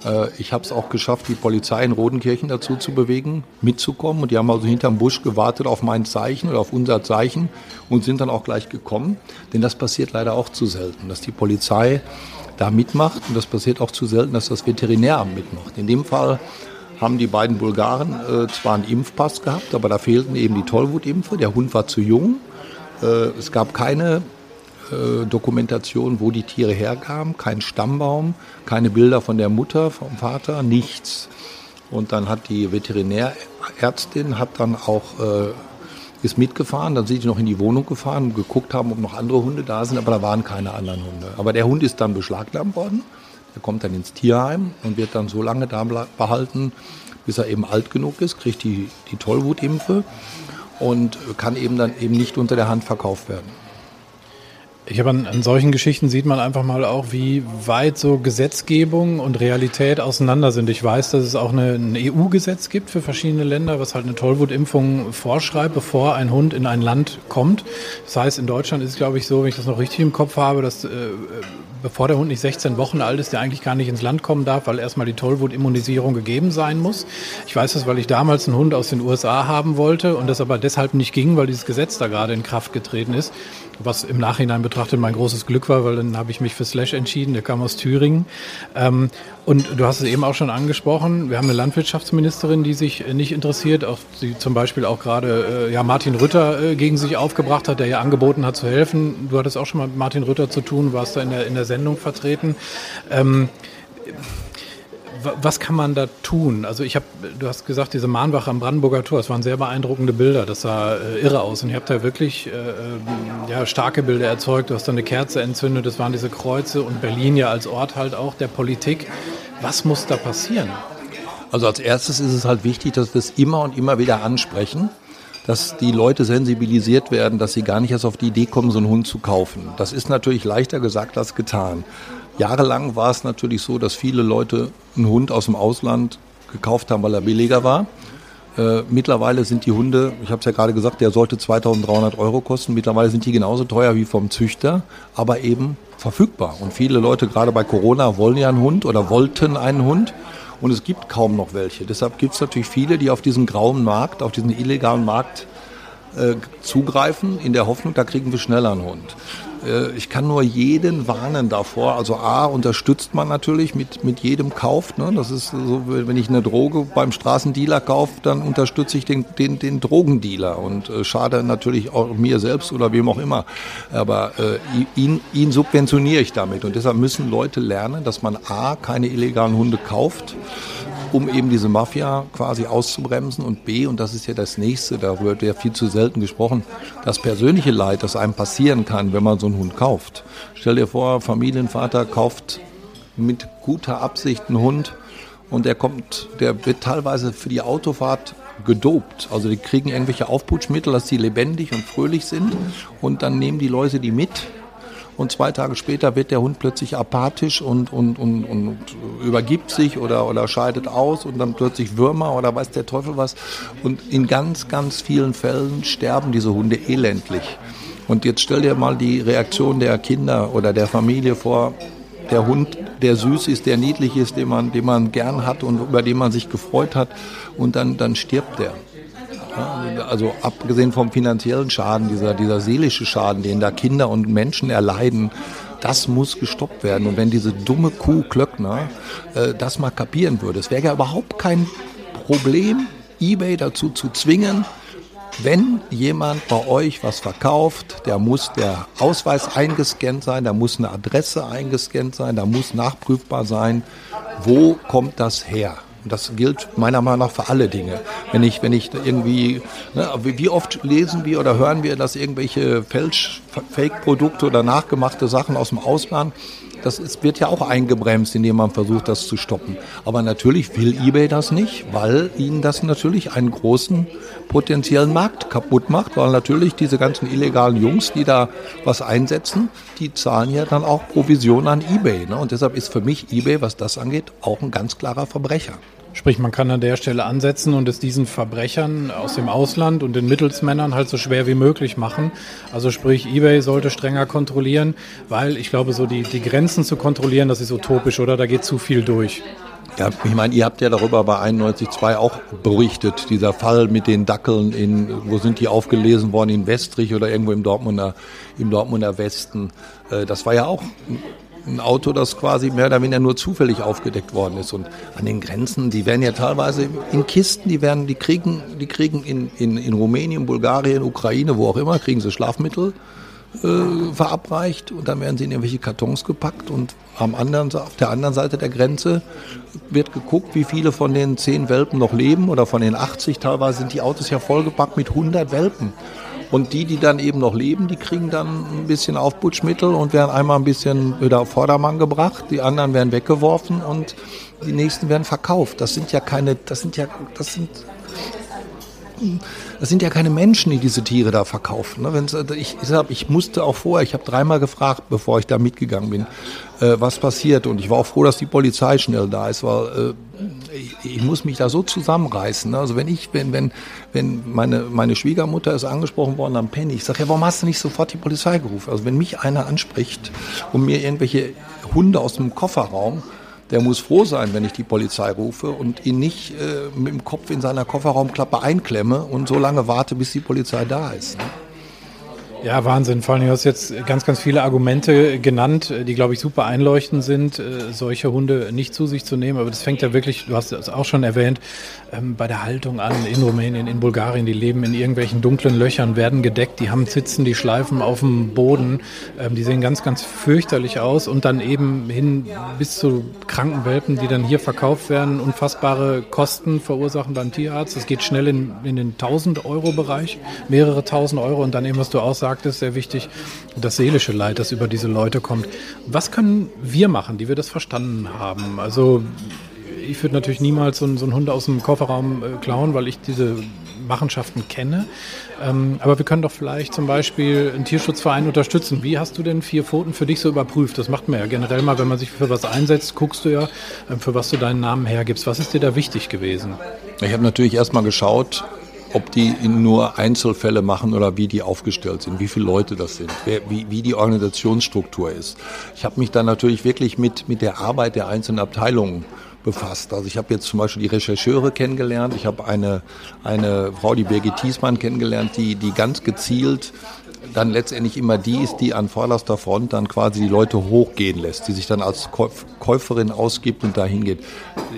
Äh, ich habe es auch geschafft, die Polizei in Rodenkirchen dazu zu bewegen, mitzukommen. Und die haben also hinterm Busch gewartet auf mein Zeichen oder auf unser Zeichen und sind dann auch gleich gekommen. Denn das passiert leider auch zu selten, dass die Polizei da mitmacht. Und das passiert auch zu selten, dass das Veterinäramt mitmacht. In dem Fall haben die beiden Bulgaren äh, zwar einen Impfpass gehabt, aber da fehlten eben die Tollwutimpfe. Der Hund war zu jung. Äh, es gab keine äh, Dokumentation, wo die Tiere herkamen, kein Stammbaum, keine Bilder von der Mutter, vom Vater, nichts. Und dann hat die Veterinärärztin hat dann auch äh, ist mitgefahren, dann sind sie noch in die Wohnung gefahren geguckt haben, ob noch andere Hunde da sind, aber da waren keine anderen Hunde. Aber der Hund ist dann beschlagnahmt worden. Der kommt dann ins Tierheim und wird dann so lange da behalten, bis er eben alt genug ist, kriegt die, die Tollwutimpfe und kann eben dann eben nicht unter der Hand verkauft werden. Ich habe an, an, solchen Geschichten sieht man einfach mal auch, wie weit so Gesetzgebung und Realität auseinander sind. Ich weiß, dass es auch eine, ein EU-Gesetz gibt für verschiedene Länder, was halt eine Tollwutimpfung vorschreibt, bevor ein Hund in ein Land kommt. Das heißt, in Deutschland ist es, glaube ich, so, wenn ich das noch richtig im Kopf habe, dass äh, bevor der Hund nicht 16 Wochen alt ist, der eigentlich gar nicht ins Land kommen darf, weil erstmal die Tollwutimmunisierung gegeben sein muss. Ich weiß das, weil ich damals einen Hund aus den USA haben wollte und das aber deshalb nicht ging, weil dieses Gesetz da gerade in Kraft getreten ist. Was im Nachhinein betrachtet mein großes Glück war, weil dann habe ich mich für Slash entschieden, der kam aus Thüringen. Ähm, und du hast es eben auch schon angesprochen, wir haben eine Landwirtschaftsministerin, die sich nicht interessiert, auch die zum Beispiel auch gerade äh, ja, Martin Rütter äh, gegen sich aufgebracht hat, der ja angeboten hat zu helfen. Du hattest auch schon mal mit Martin Rütter zu tun, warst da in der, in der Sendung vertreten. Ähm, was kann man da tun? Also ich habe, du hast gesagt, diese Mahnwache am Brandenburger Tor, das waren sehr beeindruckende Bilder, das sah äh, irre aus und ihr habt da wirklich äh, ähm, ja, starke Bilder erzeugt, du hast da eine Kerze entzündet, das waren diese Kreuze und Berlin ja als Ort halt auch der Politik. Was muss da passieren? Also als erstes ist es halt wichtig, dass wir es immer und immer wieder ansprechen dass die Leute sensibilisiert werden, dass sie gar nicht erst auf die Idee kommen, so einen Hund zu kaufen. Das ist natürlich leichter gesagt als getan. Jahrelang war es natürlich so, dass viele Leute einen Hund aus dem Ausland gekauft haben, weil er billiger war. Äh, mittlerweile sind die Hunde, ich habe es ja gerade gesagt, der sollte 2300 Euro kosten. Mittlerweile sind die genauso teuer wie vom Züchter, aber eben verfügbar. Und viele Leute, gerade bei Corona, wollen ja einen Hund oder wollten einen Hund. Und es gibt kaum noch welche. Deshalb gibt es natürlich viele, die auf diesen grauen Markt, auf diesen illegalen Markt äh, zugreifen, in der Hoffnung, da kriegen wir schneller einen Hund. Äh, ich kann nur jeden warnen davor. Also A, unterstützt man natürlich mit, mit jedem Kauf. Ne? Das ist so, wenn ich eine Droge beim Straßendealer kaufe, dann unterstütze ich den, den, den Drogendealer und äh, schade natürlich auch mir selbst oder wem auch immer. Aber äh, ihn, ihn subventioniere ich damit. Und deshalb müssen Leute lernen, dass man A, keine illegalen Hunde kauft um eben diese Mafia quasi auszubremsen und B, und das ist ja das nächste, darüber wird ja viel zu selten gesprochen, das persönliche Leid, das einem passieren kann, wenn man so einen Hund kauft. Stell dir vor, Familienvater kauft mit guter Absicht einen Hund und der kommt, der wird teilweise für die Autofahrt gedopt. Also die kriegen irgendwelche Aufputschmittel, dass die lebendig und fröhlich sind und dann nehmen die Leute die mit und zwei Tage später wird der Hund plötzlich apathisch und, und, und, und übergibt sich oder, oder scheidet aus und dann plötzlich Würmer oder weiß der Teufel was. Und in ganz, ganz vielen Fällen sterben diese Hunde elendlich. Und jetzt stell dir mal die Reaktion der Kinder oder der Familie vor. Der Hund, der süß ist, der niedlich ist, den man, den man gern hat und über den man sich gefreut hat, und dann, dann stirbt der. Also abgesehen vom finanziellen Schaden, dieser, dieser seelische Schaden, den da Kinder und Menschen erleiden, das muss gestoppt werden. Und wenn diese dumme Kuh Klöckner äh, das mal kapieren würde, es wäre ja überhaupt kein Problem, eBay dazu zu zwingen, wenn jemand bei euch was verkauft, der muss der Ausweis eingescannt sein, da muss eine Adresse eingescannt sein, da muss nachprüfbar sein, wo kommt das her. Und das gilt meiner Meinung nach für alle Dinge. Wenn ich, wenn ich irgendwie, ne, wie oft lesen wir oder hören wir, dass irgendwelche Fake-Produkte oder nachgemachte Sachen aus dem Ausland das ist, wird ja auch eingebremst, indem man versucht, das zu stoppen. Aber natürlich will eBay das nicht, weil ihnen das natürlich einen großen potenziellen Markt kaputt macht, weil natürlich diese ganzen illegalen Jungs, die da was einsetzen, die zahlen ja dann auch Provision an eBay. Ne? Und deshalb ist für mich eBay, was das angeht, auch ein ganz klarer Verbrecher. Sprich, man kann an der Stelle ansetzen und es diesen Verbrechern aus dem Ausland und den Mittelsmännern halt so schwer wie möglich machen. Also sprich, eBay sollte strenger kontrollieren, weil ich glaube, so die, die Grenzen zu kontrollieren, das ist utopisch, oder? Da geht zu viel durch. Ja, ich meine, ihr habt ja darüber bei 91.2 auch berichtet, dieser Fall mit den Dackeln in, wo sind die aufgelesen worden, in Westrich oder irgendwo im Dortmunder, im Dortmunder Westen. Äh, das war ja auch ein Auto, das quasi mehr oder weniger nur zufällig aufgedeckt worden ist. Und an den Grenzen, die werden ja teilweise in Kisten, die werden, die kriegen, die kriegen in, in, in Rumänien, Bulgarien, Ukraine, wo auch immer, kriegen sie Schlafmittel äh, verabreicht und dann werden sie in irgendwelche Kartons gepackt und am anderen, auf der anderen Seite der Grenze wird geguckt, wie viele von den zehn Welpen noch leben oder von den 80. Teilweise sind die Autos ja vollgepackt mit 100 Welpen. Und die, die dann eben noch leben, die kriegen dann ein bisschen Aufputschmittel und werden einmal ein bisschen wieder auf Vordermann gebracht. Die anderen werden weggeworfen und die nächsten werden verkauft. Das sind ja keine, das sind ja, das sind das sind ja keine Menschen, die diese Tiere da verkaufen. Ne? Also ich, ich musste auch vorher, ich habe dreimal gefragt, bevor ich da mitgegangen bin, äh, was passiert. Und ich war auch froh, dass die Polizei schnell da ist, weil äh, ich, ich, muss mich da so zusammenreißen. Ne? Also wenn ich, wenn, wenn, wenn meine, meine Schwiegermutter ist angesprochen worden am Penny, ich sage, ja, warum hast du nicht sofort die Polizei gerufen? Also wenn mich einer anspricht und mir irgendwelche Hunde aus dem Kofferraum der muss froh sein, wenn ich die Polizei rufe und ihn nicht äh, mit dem Kopf in seiner Kofferraumklappe einklemme und so lange warte, bis die Polizei da ist. Ne? Ja, Wahnsinn. Vor allem, du hast jetzt ganz, ganz viele Argumente genannt, die, glaube ich, super einleuchtend sind, äh, solche Hunde nicht zu sich zu nehmen. Aber das fängt ja wirklich, du hast es auch schon erwähnt, ähm, bei der Haltung an in Rumänien, in Bulgarien. Die leben in irgendwelchen dunklen Löchern, werden gedeckt, die haben Zitzen, die schleifen auf dem Boden. Ähm, die sehen ganz, ganz fürchterlich aus und dann eben hin bis zu kranken Welpen, die dann hier verkauft werden, unfassbare Kosten verursachen beim Tierarzt. Das geht schnell in, in den 1000 Euro Bereich, mehrere 1000 Euro und dann eben, was du auch sagst, ist sehr wichtig, das seelische Leid, das über diese Leute kommt. Was können wir machen, die wir das verstanden haben? Also ich würde natürlich niemals so einen, so einen, Hund aus dem Kofferraum äh, klauen, weil ich diese Machenschaften kenne. Ähm, aber wir können doch vielleicht zum Beispiel einen Tierschutzverein unterstützen. Wie hast du denn vier Pfoten für dich so überprüft? Das macht man ja generell mal, wenn man sich für was einsetzt, guckst du ja, ähm, für was du deinen Namen hergibst. Was ist dir da wichtig gewesen? Ich habe natürlich erstmal geschaut, ob die nur Einzelfälle machen oder wie die aufgestellt sind, wie viele Leute das sind, wer, wie, wie die Organisationsstruktur ist. Ich habe mich dann natürlich wirklich mit, mit der Arbeit der einzelnen Abteilungen befasst. Also ich habe jetzt zum Beispiel die Rechercheure kennengelernt, ich habe eine, eine Frau, die Birgit Thiesmann kennengelernt, die, die ganz gezielt dann letztendlich immer die ist, die an vorderster Front dann quasi die Leute hochgehen lässt, die sich dann als Käuferin ausgibt und dahin geht.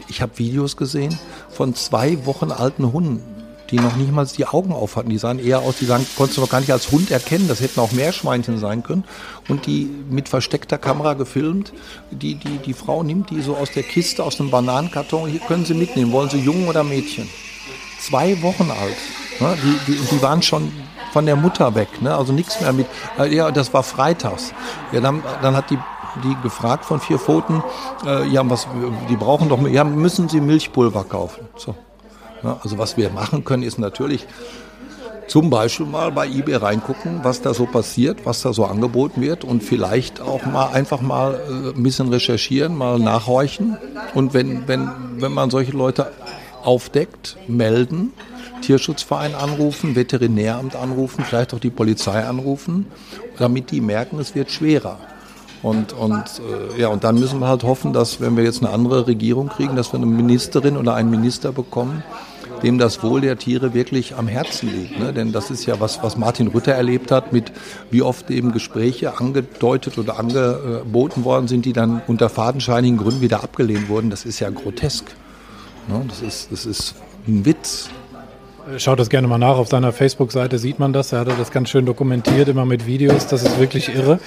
Ich habe Videos gesehen von zwei Wochen alten Hunden die noch nicht mal die Augen auf hatten. Die sahen eher aus, die sahen, konntest du noch gar nicht als Hund erkennen. Das hätten auch Meerschweinchen sein können. Und die mit versteckter Kamera gefilmt. Die, die, die Frau nimmt die so aus der Kiste, aus einem Bananenkarton. Hier können sie mitnehmen. Wollen sie Jungen oder Mädchen? Zwei Wochen alt. Ne? Die, die, die waren schon von der Mutter weg. Ne? Also nichts mehr mit. Äh, ja, das war freitags. Ja, dann, dann hat die die gefragt von vier Pfoten, äh, ja, was, die brauchen doch, ja, müssen sie Milchpulver kaufen. So, also was wir machen können, ist natürlich zum Beispiel mal bei eBay reingucken, was da so passiert, was da so angeboten wird und vielleicht auch mal einfach mal äh, ein bisschen recherchieren, mal nachhorchen und wenn, wenn, wenn man solche Leute aufdeckt, melden, Tierschutzverein anrufen, Veterinäramt anrufen, vielleicht auch die Polizei anrufen, damit die merken, es wird schwerer. Und, und, äh, ja, und dann müssen wir halt hoffen, dass wenn wir jetzt eine andere Regierung kriegen, dass wir eine Ministerin oder einen Minister bekommen, dem das Wohl der Tiere wirklich am Herzen liegt. Ne? Denn das ist ja was, was Martin Rütter erlebt hat, mit wie oft eben Gespräche angedeutet oder angeboten worden sind, die dann unter fadenscheinigen Gründen wieder abgelehnt wurden. Das ist ja grotesk. Ne? Das, ist, das ist ein Witz. Schaut das gerne mal nach. Auf seiner Facebook-Seite sieht man das. Er hat das ganz schön dokumentiert, immer mit Videos. Das ist wirklich irre.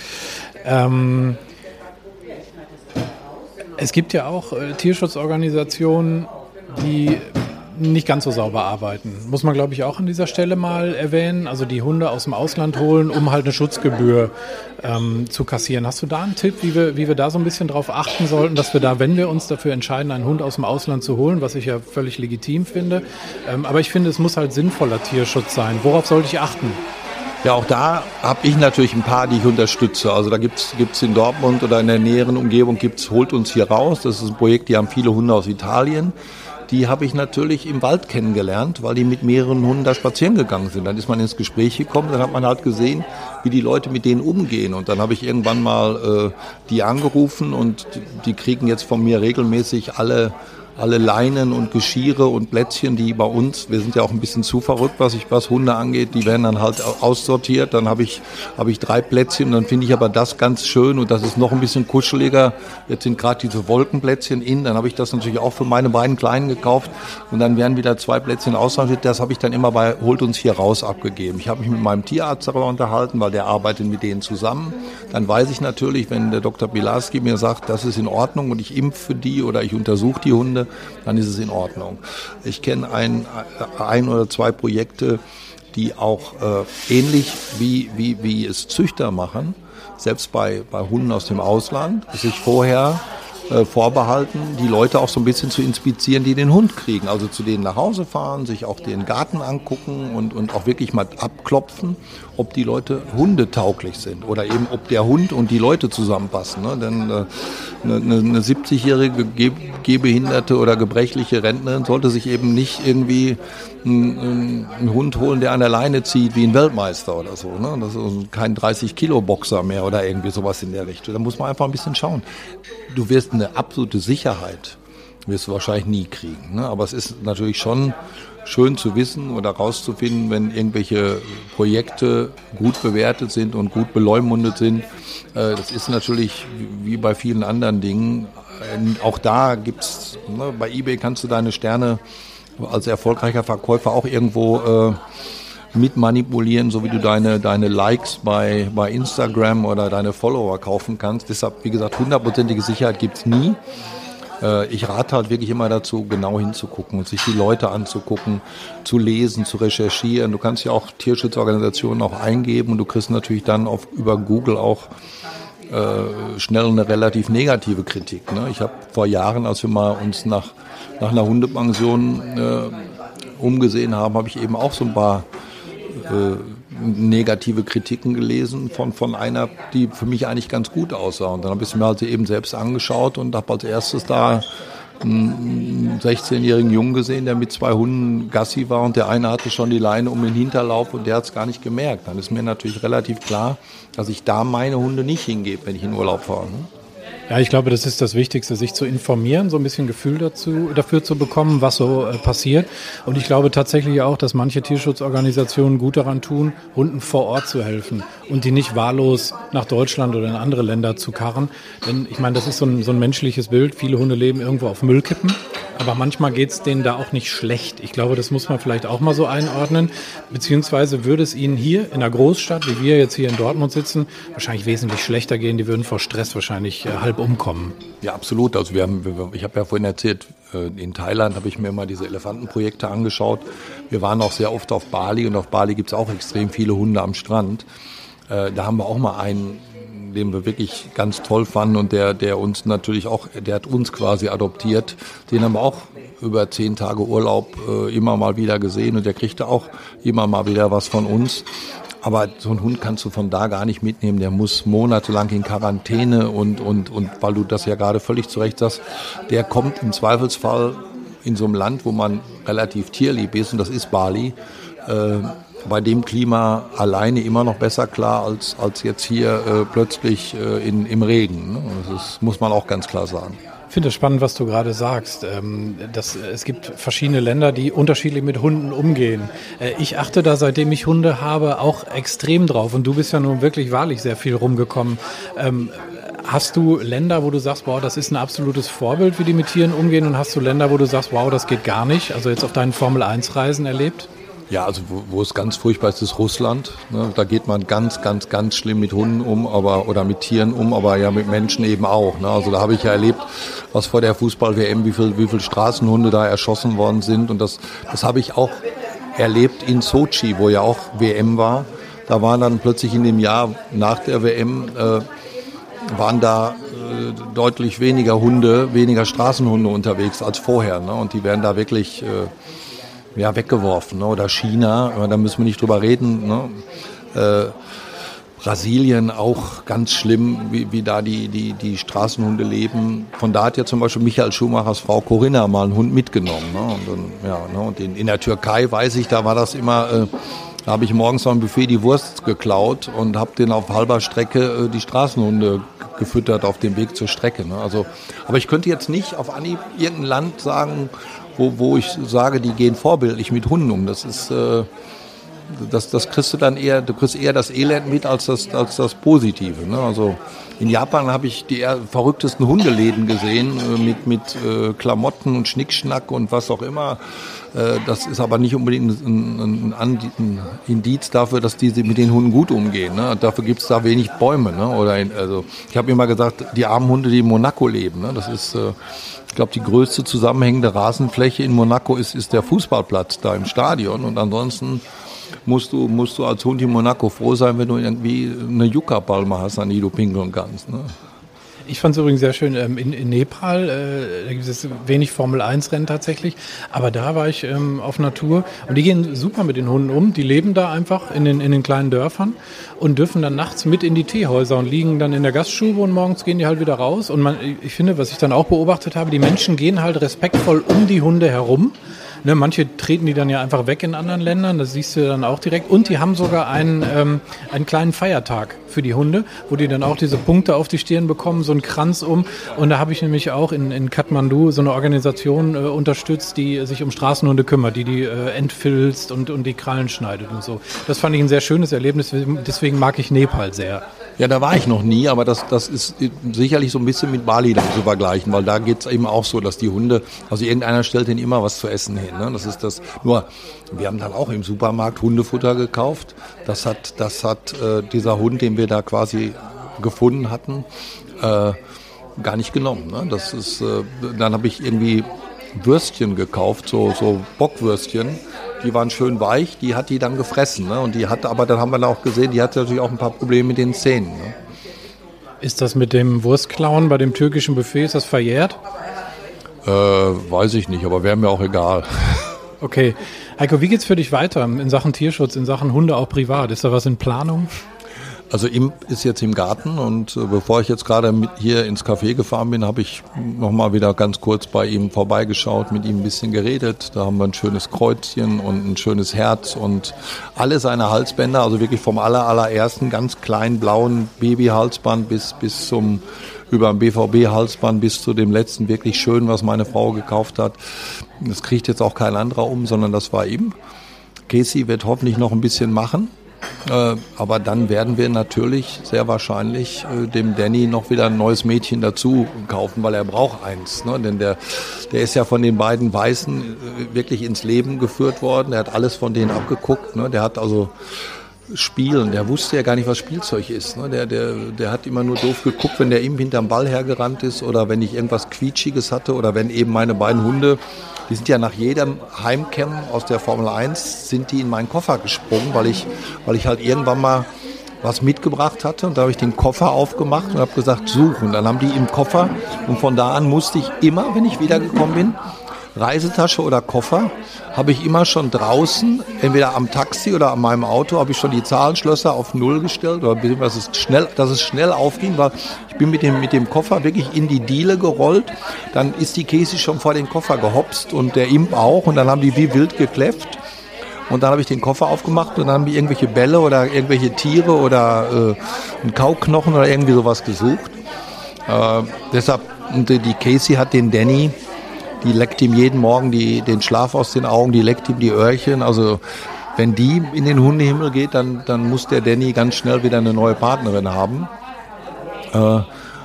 Ähm, es gibt ja auch äh, Tierschutzorganisationen, die nicht ganz so sauber arbeiten. Muss man, glaube ich, auch an dieser Stelle mal erwähnen. Also die Hunde aus dem Ausland holen, um halt eine Schutzgebühr ähm, zu kassieren. Hast du da einen Tipp, wie wir, wie wir da so ein bisschen drauf achten sollten, dass wir da, wenn wir uns dafür entscheiden, einen Hund aus dem Ausland zu holen, was ich ja völlig legitim finde, ähm, aber ich finde, es muss halt sinnvoller Tierschutz sein. Worauf sollte ich achten? Ja, auch da habe ich natürlich ein paar, die ich unterstütze. Also da gibt's gibt's in Dortmund oder in der näheren Umgebung, gibt's Holt uns hier raus. Das ist ein Projekt, die haben viele Hunde aus Italien die habe ich natürlich im Wald kennengelernt, weil die mit mehreren Hunden da spazieren gegangen sind. Dann ist man ins Gespräch gekommen, dann hat man halt gesehen, wie die Leute mit denen umgehen. Und dann habe ich irgendwann mal äh, die angerufen und die kriegen jetzt von mir regelmäßig alle alle Leinen und Geschirre und Plätzchen, die bei uns, wir sind ja auch ein bisschen zu verrückt, was ich was Hunde angeht, die werden dann halt aussortiert. Dann habe ich habe ich drei Plätzchen, dann finde ich aber das ganz schön und das ist noch ein bisschen kuscheliger. Jetzt sind gerade diese Wolkenplätzchen in, dann habe ich das natürlich auch für meine beiden Kleinen gekauft und dann werden wieder zwei Plätzchen aussortiert. Das habe ich dann immer bei holt uns hier raus abgegeben. Ich habe mich mit meinem Tierarzt darüber unterhalten, weil der arbeitet mit denen zusammen. Dann weiß ich natürlich, wenn der Dr. Bilarski mir sagt, das ist in Ordnung und ich impfe die oder ich untersuche die Hunde, dann ist es in Ordnung. Ich kenne ein, ein oder zwei Projekte, die auch äh, ähnlich wie, wie, wie es Züchter machen, selbst bei, bei Hunden aus dem Ausland, sich vorher äh, vorbehalten, die Leute auch so ein bisschen zu inspizieren, die den Hund kriegen. Also zu denen nach Hause fahren, sich auch den Garten angucken und, und auch wirklich mal abklopfen, ob die Leute hundetauglich sind oder eben ob der Hund und die Leute zusammenpassen. Ne? Denn äh, eine, eine 70-jährige Gehbehinderte oder gebrechliche Rentnerin sollte sich eben nicht irgendwie einen, einen, Hund holen, der an der Leine zieht, wie ein Weltmeister oder so. Ne? Das ist kein 30-Kilo-Boxer mehr oder irgendwie sowas in der Richtung. Da muss man einfach ein bisschen schauen. Du wirst eine absolute Sicherheit, wirst du wahrscheinlich nie kriegen. Ne? Aber es ist natürlich schon schön zu wissen oder rauszufinden, wenn irgendwelche Projekte gut bewertet sind und gut beleumundet sind. Äh, das ist natürlich wie bei vielen anderen Dingen. Äh, auch da gibt's, ne, bei eBay kannst du deine Sterne als erfolgreicher Verkäufer auch irgendwo äh, mit manipulieren, so wie du deine, deine Likes bei, bei Instagram oder deine Follower kaufen kannst. Deshalb, wie gesagt, hundertprozentige Sicherheit gibt's nie. Äh, ich rate halt wirklich immer dazu, genau hinzugucken und sich die Leute anzugucken, zu lesen, zu recherchieren. Du kannst ja auch Tierschutzorganisationen auch eingeben und du kriegst natürlich dann auf, über Google auch äh, schnell eine relativ negative Kritik. Ne? Ich habe vor Jahren, als wir mal uns nach, nach einer Hundepension äh, umgesehen haben, habe ich eben auch so ein paar äh, negative Kritiken gelesen von, von einer, die für mich eigentlich ganz gut aussah. Und dann habe ich es mir halt eben selbst angeschaut und habe als erstes da einen 16-jährigen Jungen gesehen, der mit zwei Hunden Gassi war und der eine hatte schon die Leine um den Hinterlauf und der hat es gar nicht gemerkt. Dann ist mir natürlich relativ klar, dass ich da meine Hunde nicht hingebe, wenn ich in Urlaub fahre. Ne? Ja, ich glaube, das ist das Wichtigste, sich zu informieren, so ein bisschen Gefühl dazu, dafür zu bekommen, was so äh, passiert. Und ich glaube tatsächlich auch, dass manche Tierschutzorganisationen gut daran tun, Hunden vor Ort zu helfen und die nicht wahllos nach Deutschland oder in andere Länder zu karren. Denn ich meine, das ist so ein, so ein menschliches Bild. Viele Hunde leben irgendwo auf Müllkippen. Aber manchmal geht es denen da auch nicht schlecht. Ich glaube, das muss man vielleicht auch mal so einordnen. Beziehungsweise würde es ihnen hier in einer Großstadt, wie wir jetzt hier in Dortmund sitzen, wahrscheinlich wesentlich schlechter gehen. Die würden vor Stress wahrscheinlich äh, halb umkommen. Ja, absolut. Also wir haben, ich habe ja vorhin erzählt, äh, in Thailand habe ich mir mal diese Elefantenprojekte angeschaut. Wir waren auch sehr oft auf Bali und auf Bali gibt es auch extrem viele Hunde am Strand. Äh, da haben wir auch mal einen den wir wirklich ganz toll fanden und der, der uns natürlich auch, der hat uns quasi adoptiert. Den haben wir auch über zehn Tage Urlaub äh, immer mal wieder gesehen und der kriegte auch immer mal wieder was von uns. Aber so einen Hund kannst du von da gar nicht mitnehmen. Der muss monatelang in Quarantäne und, und, und weil du das ja gerade völlig zurecht sagst, der kommt im Zweifelsfall in so einem Land, wo man relativ tierlieb ist, und das ist Bali, äh, bei dem Klima alleine immer noch besser klar als, als jetzt hier äh, plötzlich äh, in, im Regen. Ne? Das ist, muss man auch ganz klar sagen. Ich finde es spannend, was du gerade sagst. Ähm, dass, es gibt verschiedene Länder, die unterschiedlich mit Hunden umgehen. Äh, ich achte da, seitdem ich Hunde habe, auch extrem drauf. Und du bist ja nun wirklich wahrlich sehr viel rumgekommen. Ähm, hast du Länder, wo du sagst, wow, das ist ein absolutes Vorbild, wie die mit Tieren umgehen? Und hast du Länder, wo du sagst, wow, das geht gar nicht? Also jetzt auf deinen Formel-1-Reisen erlebt? Ja, also wo, wo es ganz furchtbar ist, ist Russland. Ne? Da geht man ganz, ganz, ganz schlimm mit Hunden um, aber oder mit Tieren um, aber ja mit Menschen eben auch. Ne? Also da habe ich ja erlebt, was vor der Fußball-WM, wie viel, wie viel Straßenhunde da erschossen worden sind. Und das, das habe ich auch erlebt in Sochi, wo ja auch WM war. Da waren dann plötzlich in dem Jahr nach der WM äh, waren da äh, deutlich weniger Hunde, weniger Straßenhunde unterwegs als vorher. Ne? Und die werden da wirklich äh, ja, weggeworfen. Ne? Oder China, da müssen wir nicht drüber reden. Ne? Äh, Brasilien auch ganz schlimm, wie, wie da die, die, die Straßenhunde leben. Von da hat ja zum Beispiel Michael Schumachers Frau Corinna mal einen Hund mitgenommen. Ne? Und, dann, ja, ne? und in, in der Türkei weiß ich, da war das immer, äh, da habe ich morgens beim Buffet die Wurst geklaut und habe den auf halber Strecke äh, die Straßenhunde gefüttert auf dem Weg zur Strecke. Ne? Also, aber ich könnte jetzt nicht auf Anhieb irgendein Land sagen, wo, wo ich sage, die gehen vorbildlich mit Hunden um. Das ist, äh, das, das kriegst du dann eher, du kriegst eher das Elend mit als das, als das Positive. Ne? Also in Japan habe ich die verrücktesten Hundeläden gesehen äh, mit, mit äh, Klamotten und Schnickschnack und was auch immer. Äh, das ist aber nicht unbedingt ein, Indiz dafür, dass die mit den Hunden gut umgehen. Ne? Dafür gibt es da wenig Bäume. Ne? Also ich habe immer gesagt, die armen Hunde, die in Monaco leben. Ne? Das ist äh, ich glaube, die größte zusammenhängende Rasenfläche in Monaco ist, ist der Fußballplatz da im Stadion. Und ansonsten musst du, musst du als Hund in Monaco froh sein, wenn du irgendwie eine Yucca-Palme hast, an die du pinkeln kannst. Ne? Ich fand es übrigens sehr schön ähm, in, in, Nepal. Äh, da gibt es wenig Formel-1-Rennen tatsächlich. Aber da war ich ähm, auf Natur. Und die gehen super mit den Hunden um. Die leben da einfach in den, in den kleinen Dörfern und dürfen dann nachts mit in die Teehäuser und liegen dann in der Gaststube und morgens gehen die halt wieder raus. Und man, ich finde, was ich dann auch beobachtet habe, die Menschen gehen halt respektvoll um die Hunde herum. Ne, manche treten die dann ja einfach weg in anderen Ländern, das siehst du dann auch direkt. Und die haben sogar einen, ähm, einen kleinen Feiertag für die Hunde, wo die dann auch diese Punkte auf die Stirn bekommen, so einen Kranz um. Und da habe ich nämlich auch in, in Kathmandu so eine Organisation äh, unterstützt, die sich um Straßenhunde kümmert, die die äh, entfilzt und, und die Krallen schneidet und so. Das fand ich ein sehr schönes Erlebnis, deswegen mag ich Nepal sehr. Ja, da war ich noch nie, aber das, das ist sicherlich so ein bisschen mit Bali dann zu vergleichen, weil da geht es eben auch so, dass die Hunde, also irgendeiner stellt denen immer was zu essen hin. Ne? Das ist das. Nur, wir haben dann auch im Supermarkt Hundefutter gekauft. Das hat, das hat äh, dieser Hund, den wir da quasi gefunden hatten, äh, gar nicht genommen. Ne? Das ist, äh, dann habe ich irgendwie Würstchen gekauft, so, so Bockwürstchen die waren schön weich, die hat die dann gefressen. Ne? Und die hat, aber dann haben wir auch gesehen, die hat natürlich auch ein paar Probleme mit den Zähnen. Ne? Ist das mit dem Wurstklauen bei dem türkischen Buffet, ist das verjährt? Äh, weiß ich nicht, aber wäre mir auch egal. Okay. Heiko, wie geht's für dich weiter in Sachen Tierschutz, in Sachen Hunde auch privat? Ist da was in Planung? Also Imp ist jetzt im Garten und äh, bevor ich jetzt gerade hier ins Café gefahren bin, habe ich nochmal wieder ganz kurz bei ihm vorbeigeschaut, mit ihm ein bisschen geredet. Da haben wir ein schönes Kreuzchen und ein schönes Herz und alle seine Halsbänder, also wirklich vom aller, allerersten ganz kleinen blauen Babyhalsband bis, bis zum über ein BVB-Halsband bis zu dem letzten wirklich schön, was meine Frau gekauft hat. Das kriegt jetzt auch kein anderer um, sondern das war ihm. Casey wird hoffentlich noch ein bisschen machen. Äh, aber dann werden wir natürlich sehr wahrscheinlich äh, dem Danny noch wieder ein neues Mädchen dazu kaufen, weil er braucht eins. Ne? Denn der, der ist ja von den beiden Weißen äh, wirklich ins Leben geführt worden. Er hat alles von denen abgeguckt. Ne? Der hat also Spielen. Der wusste ja gar nicht, was Spielzeug ist. Ne? Der, der, der hat immer nur doof geguckt, wenn der ihm hinterm Ball hergerannt ist oder wenn ich irgendwas Quietschiges hatte oder wenn eben meine beiden Hunde, die sind ja nach jedem Heimcam aus der Formel 1, sind die in meinen Koffer gesprungen, weil ich, weil ich halt irgendwann mal was mitgebracht hatte und da habe ich den Koffer aufgemacht und habe gesagt, suchen. Dann haben die im Koffer und von da an musste ich immer, wenn ich wiedergekommen bin, Reisetasche oder Koffer habe ich immer schon draußen, entweder am Taxi oder an meinem Auto, habe ich schon die Zahlenschlösser auf Null gestellt oder dass es schnell, dass es schnell aufging, weil ich bin mit dem, mit dem Koffer wirklich in die Diele gerollt. Dann ist die Casey schon vor den Koffer gehopst und der Imp auch und dann haben die wie wild gekläfft. Und dann habe ich den Koffer aufgemacht und dann haben die irgendwelche Bälle oder irgendwelche Tiere oder äh, einen Kauknochen oder irgendwie sowas gesucht. Äh, deshalb, und die Casey hat den Danny die leckt ihm jeden Morgen die, den Schlaf aus den Augen, die leckt ihm die Öhrchen. Also wenn die in den Hundehimmel geht, dann, dann muss der Danny ganz schnell wieder eine neue Partnerin haben. Äh,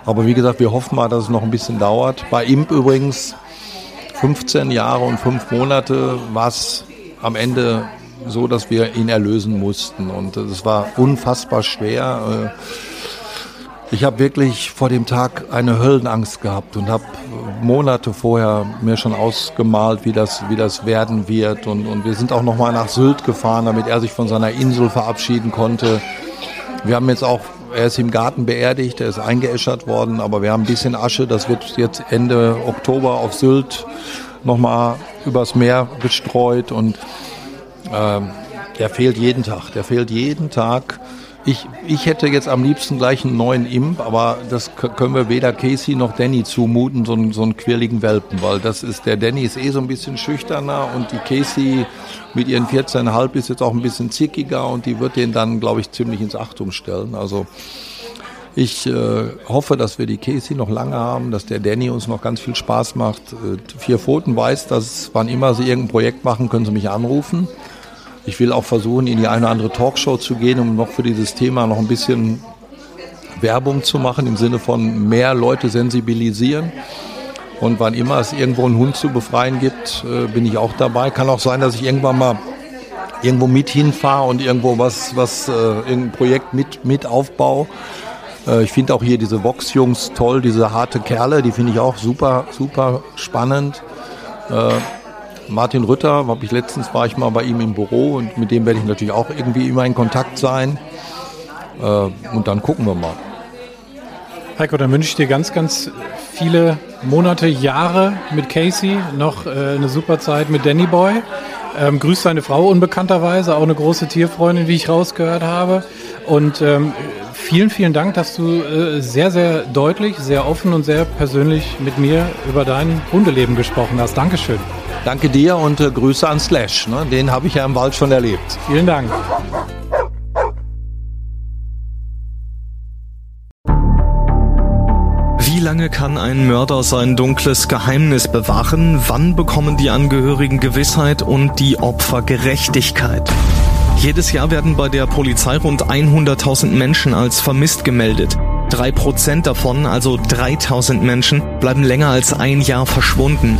aber wie gesagt, wir hoffen mal, dass es noch ein bisschen dauert. Bei Imp übrigens 15 Jahre und 5 Monate war es am Ende so, dass wir ihn erlösen mussten. Und es war unfassbar schwer. Äh, ich habe wirklich vor dem Tag eine Höllenangst gehabt und habe Monate vorher mir schon ausgemalt, wie das, wie das werden wird. Und, und wir sind auch noch mal nach Sylt gefahren, damit er sich von seiner Insel verabschieden konnte. Wir haben jetzt auch, er ist im Garten beerdigt, er ist eingeäschert worden, aber wir haben ein bisschen Asche. Das wird jetzt Ende Oktober auf Sylt noch mal übers Meer gestreut und äh, der fehlt jeden Tag. Der fehlt jeden Tag. Ich, ich hätte jetzt am liebsten gleich einen neuen Imp, aber das können wir weder Casey noch Danny zumuten, so einen, so einen quirligen Welpen, weil das ist, der Danny ist eh so ein bisschen schüchterner und die Casey mit ihren 14,5 ist jetzt auch ein bisschen zickiger und die wird den dann, glaube ich, ziemlich ins Achtung stellen. Also ich äh, hoffe, dass wir die Casey noch lange haben, dass der Danny uns noch ganz viel Spaß macht. Äh, Vier Pfoten weiß, dass wann immer Sie irgendein Projekt machen, können Sie mich anrufen. Ich will auch versuchen, in die eine oder andere Talkshow zu gehen, um noch für dieses Thema noch ein bisschen Werbung zu machen, im Sinne von mehr Leute sensibilisieren. Und wann immer es irgendwo einen Hund zu befreien gibt, äh, bin ich auch dabei. Kann auch sein, dass ich irgendwann mal irgendwo mit hinfahre und irgendwo was, was äh, irgendein Projekt mit, mit aufbaue. Äh, ich finde auch hier diese Vox-Jungs toll, diese harte Kerle, die finde ich auch super, super spannend. Martin Rütter, habe ich letztens war ich mal bei ihm im Büro und mit dem werde ich natürlich auch irgendwie immer in Kontakt sein. Äh, und dann gucken wir mal. Heiko, dann wünsche ich dir ganz, ganz viele Monate, Jahre mit Casey, noch äh, eine super Zeit mit Danny Boy. Ähm, grüß deine Frau unbekannterweise, auch eine große Tierfreundin, wie ich rausgehört habe. Und ähm, vielen, vielen Dank, dass du äh, sehr, sehr deutlich, sehr offen und sehr persönlich mit mir über dein Hundeleben gesprochen hast. Dankeschön. Danke dir und äh, Grüße an Slash. Ne? Den habe ich ja im Wald schon erlebt. Vielen Dank. Wie lange kann ein Mörder sein dunkles Geheimnis bewahren? Wann bekommen die Angehörigen Gewissheit und die Opfer Gerechtigkeit? Jedes Jahr werden bei der Polizei rund 100.000 Menschen als vermisst gemeldet. Drei Prozent davon, also 3000 Menschen, bleiben länger als ein Jahr verschwunden.